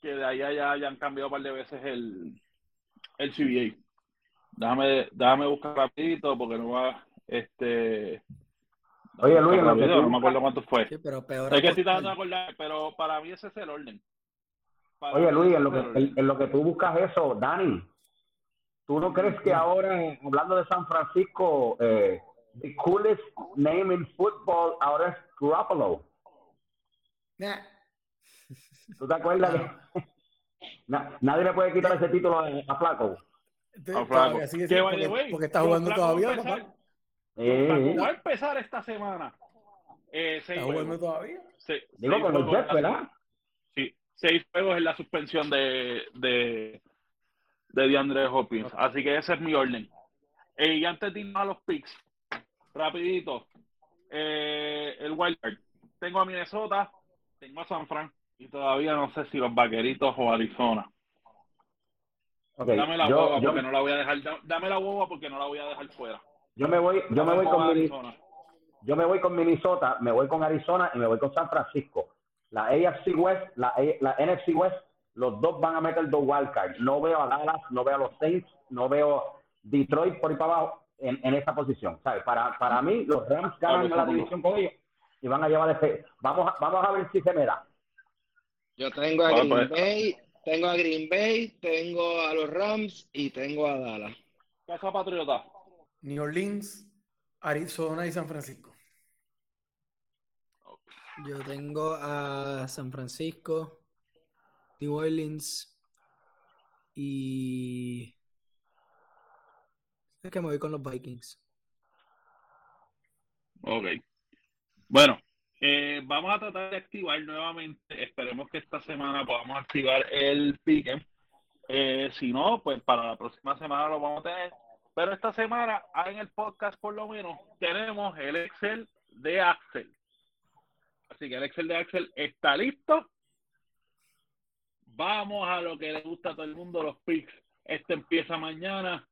que de ahí a allá ya han cambiado un par de veces el, el CBA. Déjame, déjame buscar rapidito porque no va, este... Oye, Luis, en lo que rápido, tú no me acuerdo cuánto fue. Sí, pero peor. Sé que de acordar, pero para mí ese es el orden. Para Oye, Luis, en lo, es que, en lo que tú buscas eso, Dani, ¿tú no crees que ahora, hablando de San Francisco, eh, the coolest name in football ahora es Garoppolo? Nah. ¿Tú te acuerdas? Na- nadie le puede quitar ese título a, a Flaco. Entonces, todavía Flaco. porque, está jugando va a todavía, empezar- papá. Eh, Flaco va a empezar esta semana. Eh, seis Está jugando juegos. todavía. Se- digo seis con los juegos Jets, en la- ¿verdad? Sí, seis juegos en la suspensión de, de, de DeAndre Hopkins. Así que ese es mi orden. Eh, y antes de irnos a los picks, rapidito, eh, el wildcard. Tengo a Minnesota, tengo a San Fran y todavía no sé si los vaqueritos o Arizona. Dame la yo, boba yo- porque no la voy a dejar. da- Dame la boba porque no la voy a dejar fuera. yo me voy, yo me voy con Arizona. yo me voy con Minnesota, me voy con Arizona y me voy con San Francisco. La AFC West, la, la NFC West, los dos van a meter dos wildcards. No veo a Dallas, no veo a los Saints, no veo Detroit por ahí para abajo en, en esa posición. ¿sabes? Para, para mí, los Rams ganan la división con ellos y van a llevar este. Vamos a, vamos a ver si se me da. Yo tengo a Green pues. Bay, tengo a Green Bay, tengo a los Rams y tengo a Dallas. Casa Patriota. New Orleans, Arizona y San Francisco. Yo tengo a San Francisco, New Orleans y. Es que me voy con los Vikings. Ok. Bueno, eh, vamos a tratar de activar nuevamente. Esperemos que esta semana podamos activar el pique. Eh, si no, pues para la próxima semana lo vamos a tener. Pero esta semana, en el podcast por lo menos, tenemos el Excel de Axel. Así que el Excel de Axel está listo. Vamos a lo que le gusta a todo el mundo, los picks. Este empieza mañana.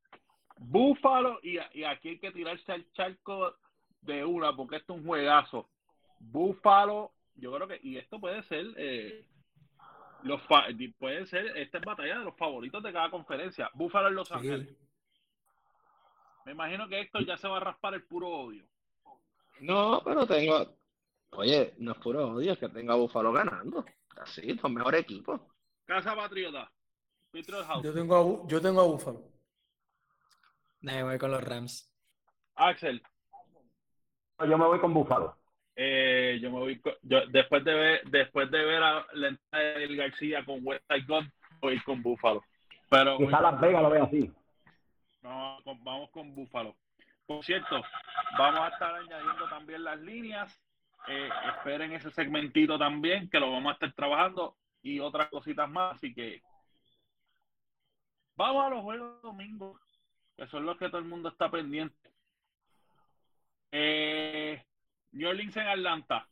Búfalo y, y aquí hay que tirarse al charco de una porque esto es un juegazo. Búfalo, yo creo que, y esto puede ser, eh, los fa- puede ser, esta es batalla de los favoritos de cada conferencia. Búfalo en Los Sí. Ángeles. Me imagino que esto ya se va a raspar el puro odio. No, pero tengo. Oye, no es puro odio, es que tengo a Buffalo ganando. Así, los mejores equipos. Casa Patriota. House. Yo tengo a, Bu- yo tengo a Buffalo. Voy con los Rams. Axel. Yo me voy con Buffalo. Eh, yo me voy con- yo, después de ver después de ver a la entrada de Eli García con West Side Gun, voy con Búfalo. Pero Quizá Las Vegas lo ve así. No, con- vamos con Búfalo. Por cierto, vamos a estar añadiendo también las líneas. Eh, esperen ese segmentito también, que lo vamos a estar trabajando y otras cositas más. Así que vamos a los juegos de domingo, que son los que todo el mundo está pendiente. Eh, New Orleans en Atlanta.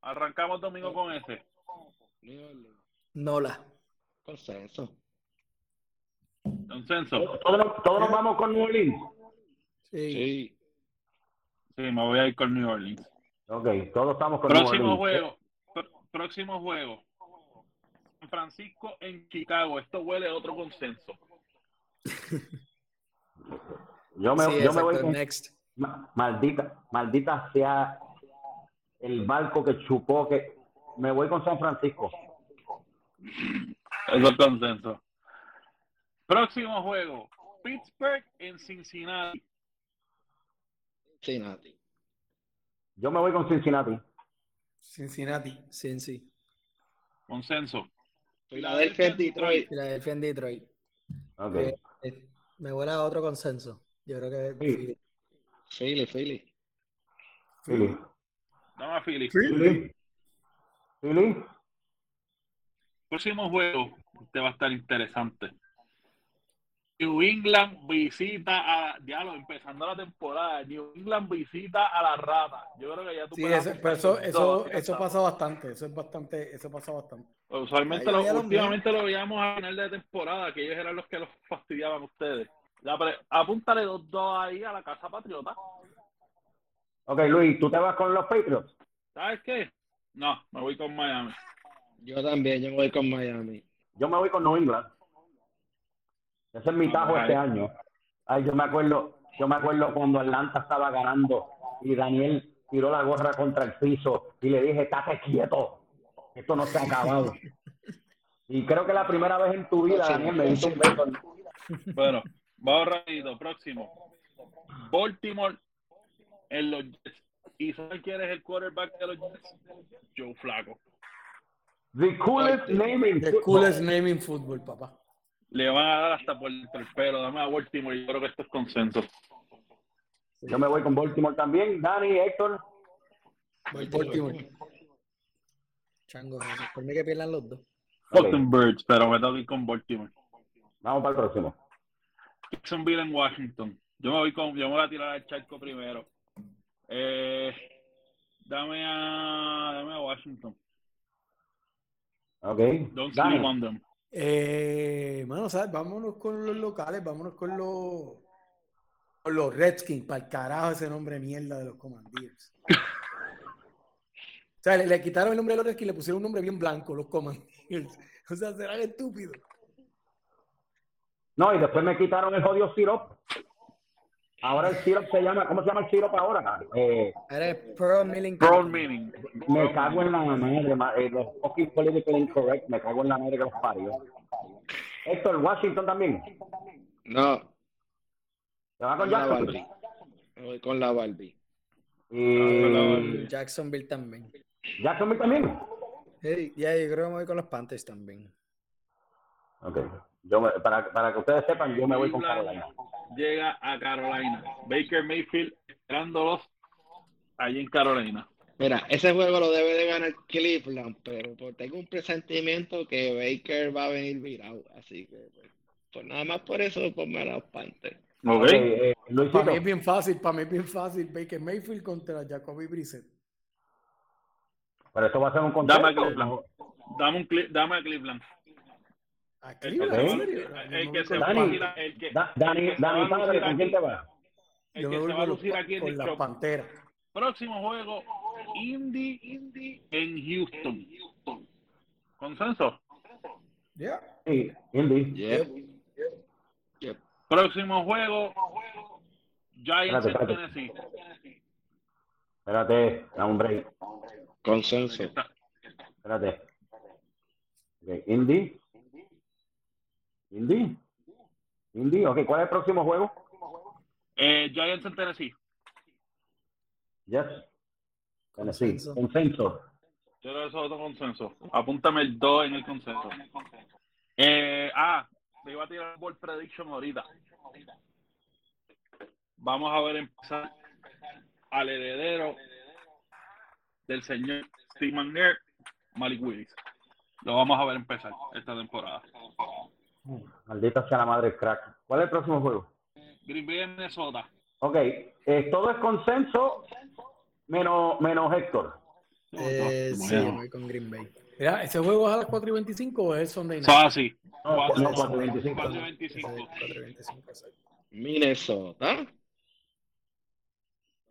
Arrancamos domingo con ese. Nola. Consenso. Consenso. Todos, todos nos vamos con New Orleans. Sí. Sí. Sí, me voy a ir con New Orleans. Ok, todos estamos con New Próximo Orleans. juego. Pr- próximo juego. San Francisco en Chicago. Esto huele a otro consenso. Yo me, Sí, yo me voy con next. ma- maldita, maldita sea el barco que chupó que me voy con San Francisco. Eso es consenso. Próximo juego. Pittsburgh en Cincinnati. Cincinnati. Yo me voy con Cincinnati. Cincinnati. Sí. Consenso. Filadelfia en Detroit. Filadelfia en Detroit. Ok. Eh, eh, me vuela a otro consenso. Yo creo que Sí. Philly, Philly. Philly. Dame a Philly. Philly. Philly. Próximo juego, este va a estar interesante. New England visita a, ya lo empezando la temporada, New England visita a la rata. Yo creo que ya tú Sí, eso, pero eso, eso, pasa bastante, eso es bastante, eso pasa bastante. Usualmente, lo, últimamente lo veíamos a final de temporada, que ellos eran los que los fastidiaban a ustedes. Pero apúntale dos, dos ahí a la Casa Patriota. Ok, Luis, ¿tú te vas con los Patriots? ¿Sabes qué? No, me voy con Miami. Yo también, yo me voy con Miami. Yo me voy con New England. Ese es mi tajo este año. Ay, yo me acuerdo, yo me acuerdo cuando Atlanta estaba ganando y Daniel tiró la gorra contra el piso y le dije, estate quieto, esto no se ha acabado. Y creo que la primera vez en tu vida, Daniel, me diste un beso. Bueno, vamos rapidito. Próximo. Baltimore en los Jets. ¿Y sabes quién es el quarterback de los Jets? Joe Flaco. The coolest name in The football. coolest name in football, papá. Le van a dar hasta por el pelo. Dame a Baltimore. Yo creo que esto es consenso. Yo me voy con Baltimore también. Dani, Héctor. Baltimore. Chango, por mí que pierdan los dos. Birds, pero me tengo que ir con Baltimore. vamos para el próximo. Jacksonville en Washington. Yo me voy con, yo me voy a tirar al charco primero. Eh, dame a, dame a Washington. Ok. Don't sleep on them. Eh, bueno, ¿sabes? Vámonos con los locales, vámonos con los, con los Redskins, para el carajo ese nombre de mierda de los Commandeers. O sea, le, le quitaron el nombre de los Redskins y le pusieron un nombre bien blanco, los Commandeers. O sea, serán estúpidos. No, y después me quitaron el jodido syrup. Ahora el syrup se llama, ¿cómo se llama el syrup ahora? Eh, Eres Pearl Milling. Pearl meaning. me cago en la madre, ma- eh, los fucking politically incorrect, me cago en la madre que los parió. Héctor, Washington también. No, ¿Te vas con con la Jackson? Barbie. Me voy con la Barbie. Y Jacksonville también. Jacksonville también. Hey, ya, yo creo que me voy con los Panthers también. Ok. Yo me- para, para que ustedes sepan, yo me voy con Carolina. Llega a Carolina. Baker Mayfield esperándolos allí en Carolina. Mira, ese juego lo debe de ganar Cleveland, pero pues, tengo un presentimiento que Baker va a venir virado, así que pues, pues nada más por eso ponme a los Panthers. Ok. Ok, eh, Luisito. Para mí es bien fácil, para mí es bien fácil. Baker Mayfield contra Jacoby Brissett. Pero esto va a ser un Dame a. Cleveland. Dame, un dame a Cleveland. ¿A El que, Cleveland? se ¿En va- serio? el que se va a el que- Dani, va padre, lucir ¿con quién aquí- te vas? el que se va a lucir aquí en Chubb. Panteras. Próximo juego, Indy, Indy en Houston. ¿Consenso? Yeah. Sí, Indy. Yep. Próximo juego, Giants en. Tennessee. Espérate, da un break. Consenso. Espérate. Ok, Indy. Indy. Indy, ok. ¿Cuál es el próximo juego? Eh, Giants en Tennessee. Yes. Tennessee. Consenso. Consenso. Yo creo que eso es otro consenso. Apúntame el 2 en el consenso. Eh, ah, me iba a tirar ball prediction ahorita. Vamos a ver empezar al heredero del señor Steve Malik Willis. Lo vamos a ver empezar esta temporada. Maldita sea la madre crack. ¿Cuál es el próximo juego? Green Bay en Minnesota. Ok. eh, todo es consenso menos, menos Héctor. Eh, sí, voy con Green Bay. Mira, ¿ese juego es a las 4 y 25 o es Sunday Night? No, Cuatro- no, cuatro- 4.25. cuatro y Ese 25. es 4.25, exacto. Minnesota.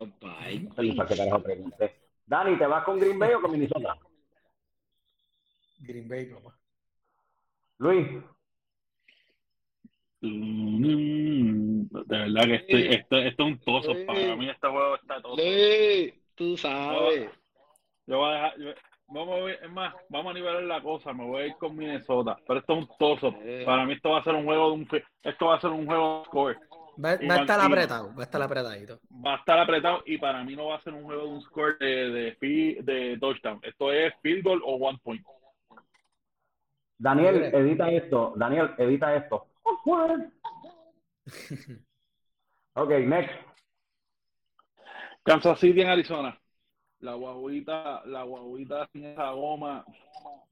Los No Vikings. sé ni para qué carajo pregunté. Dani, ¿te vas con Green Bay o con Minnesota? Green Bay, papá. Luis, De verdad que estoy, Sí. esto, esto es un toso. Sí. Para mí este juego está toso. Luis, tú sabes. Yo voy a dejar, yo- vamos a ver, es más, vamos a nivelar la cosa, me voy a ir con Minnesota, pero esto es un toso. Para mí esto va a ser un juego de un esto va a ser un juego de score. Va, va a estar apretado, va a estar apretadito. Va a estar apretado y para mí no va a ser un juego de un score de, de, fi- de touchdown. Esto es field goal o one point. Daniel, edita esto. Daniel, edita esto. Ok, next. Kansas City en Arizona. la guaguita, la guaguita sin esa goma,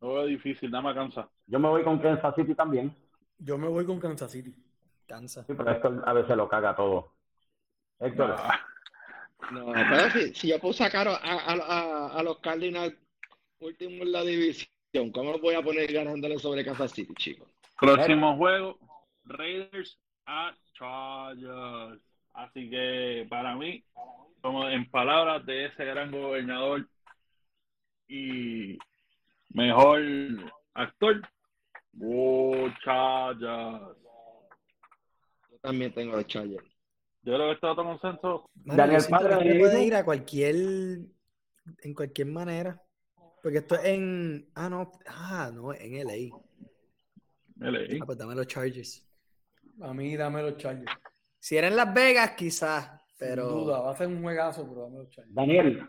lo veo difícil, nada más cansa. Yo me voy con Kansas City también. Yo me voy con Kansas City. Cansa. Sí, pero Héctor a veces lo caga todo. Héctor, Ah, No, pero si, si yo puedo sacar a, a, a, a los Cardinals últimos en la división, ¿cómo los voy a poner ganándole sobre Kansas City, chicos? Próximo juego, Raiders a Chargers. Así que para mí, como en palabras de ese gran gobernador y mejor actor, ¡Oh, Chargers! Yo también tengo los Chargers. Yo creo que este otro consenso, Mano, Daniel Padre puede ir a cualquier, en cualquier manera. Porque esto es en, ah, no, ah, no, en LA. LA. Ah, pues dame los Chargers. A mí dame los Chargers. Si era en Las Vegas, quizás, Pero... duda, va a ser un juegazo, pero dame los Chargers. Daniel.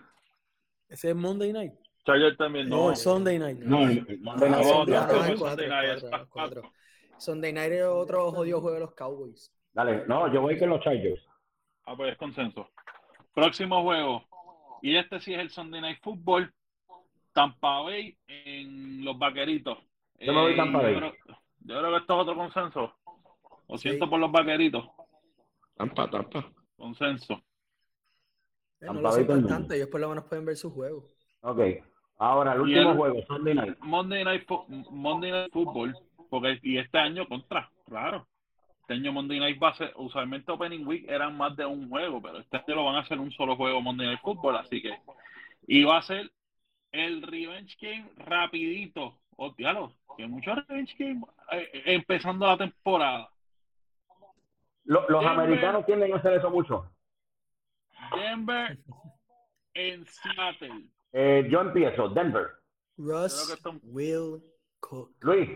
Ese es Monday Night. Chargers también No, no. es Sunday Night. No, Ah, Night no, Sunday, Night. Sunday Night es otro jodido juego de los Cowboys. Dale, no, yo voy con los Chargers. Ah, pues es consenso. Próximo juego. Y este sí es el Sunday Night Football. Tampa Bay en los vaqueritos. Yo me voy Tampa yo Bay. creo- Yo creo que esto es otro consenso. Lo Sí. siento por los vaqueritos. Tampa, tampa. Consenso. Eh, no Tampa lo también. tanto, ellos por lo menos pueden ver su juego. Ok. Ahora, el Y último el- juego, Sunday Night. Monday Night, Monday Night Football. Porque, y este año contra, claro. Este año Monday Night va a ser, usualmente Opening Week eran más de un juego, pero este año lo van a hacer un solo juego Monday Night Football, así que. Y va a ser el Revenge Game rapidito. Oh, diablo, que mucho Revenge Game eh, eh, empezando la temporada. Lo- los Denver. americanos tienden a hacer eso mucho. Denver en Seattle. Eh, yo empiezo, Denver. Russ Will Cook. Luis,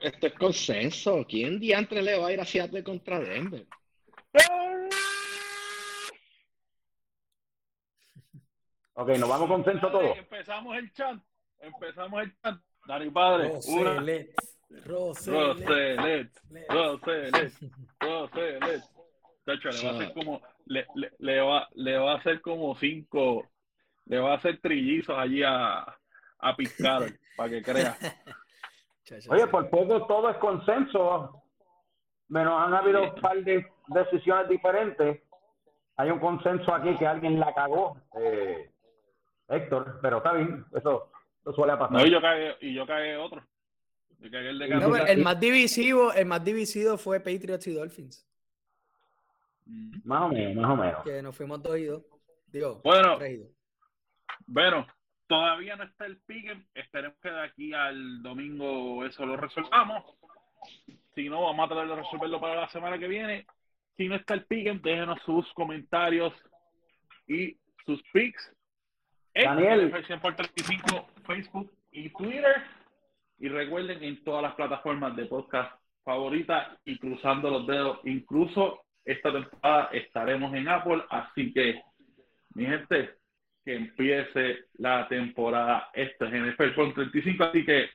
Esto es consenso. ¿Quién diantre le va a ir a Seattle contra Denver? ok, nos vamos con censo todos. Empezamos el chat. Empezamos el chat. Dani Padre. Una. Roselet. Roselet. Roselet. Roselet. Hecho, le va a hacer como, le, le, le va, le va a hacer como cinco, le va a hacer trillizos allí a, a Piscar, para que crea. Oye, por poco todo es consenso. Menos han habido un par de decisiones diferentes. Hay un consenso aquí que alguien la cagó, eh, Héctor, pero está bien, eso, eso suele pasar. No, y yo cagué, y yo cagué otro. El de No, pero Kansas. el más divisivo, el más divisivo fue Patriots y Dolphins. Ujú. Más o menos, más o menos. Que nos fuimos dos y dos. Digo, Bueno, tres y dos. Bueno, todavía no está el pique. Esperemos que de aquí al domingo eso lo resolvamos. Si no, vamos a tratar de resolverlo para la semana que viene. Si no está el pique, déjenos sus comentarios y sus pics. en Daniel. 100 por 35, Facebook y Twitter. Y recuerden en todas las plataformas de podcast favoritas y cruzando los dedos. Incluso esta temporada estaremos en Apple. Así que, mi gente, que empiece la temporada. Esto es NFL con 35, así que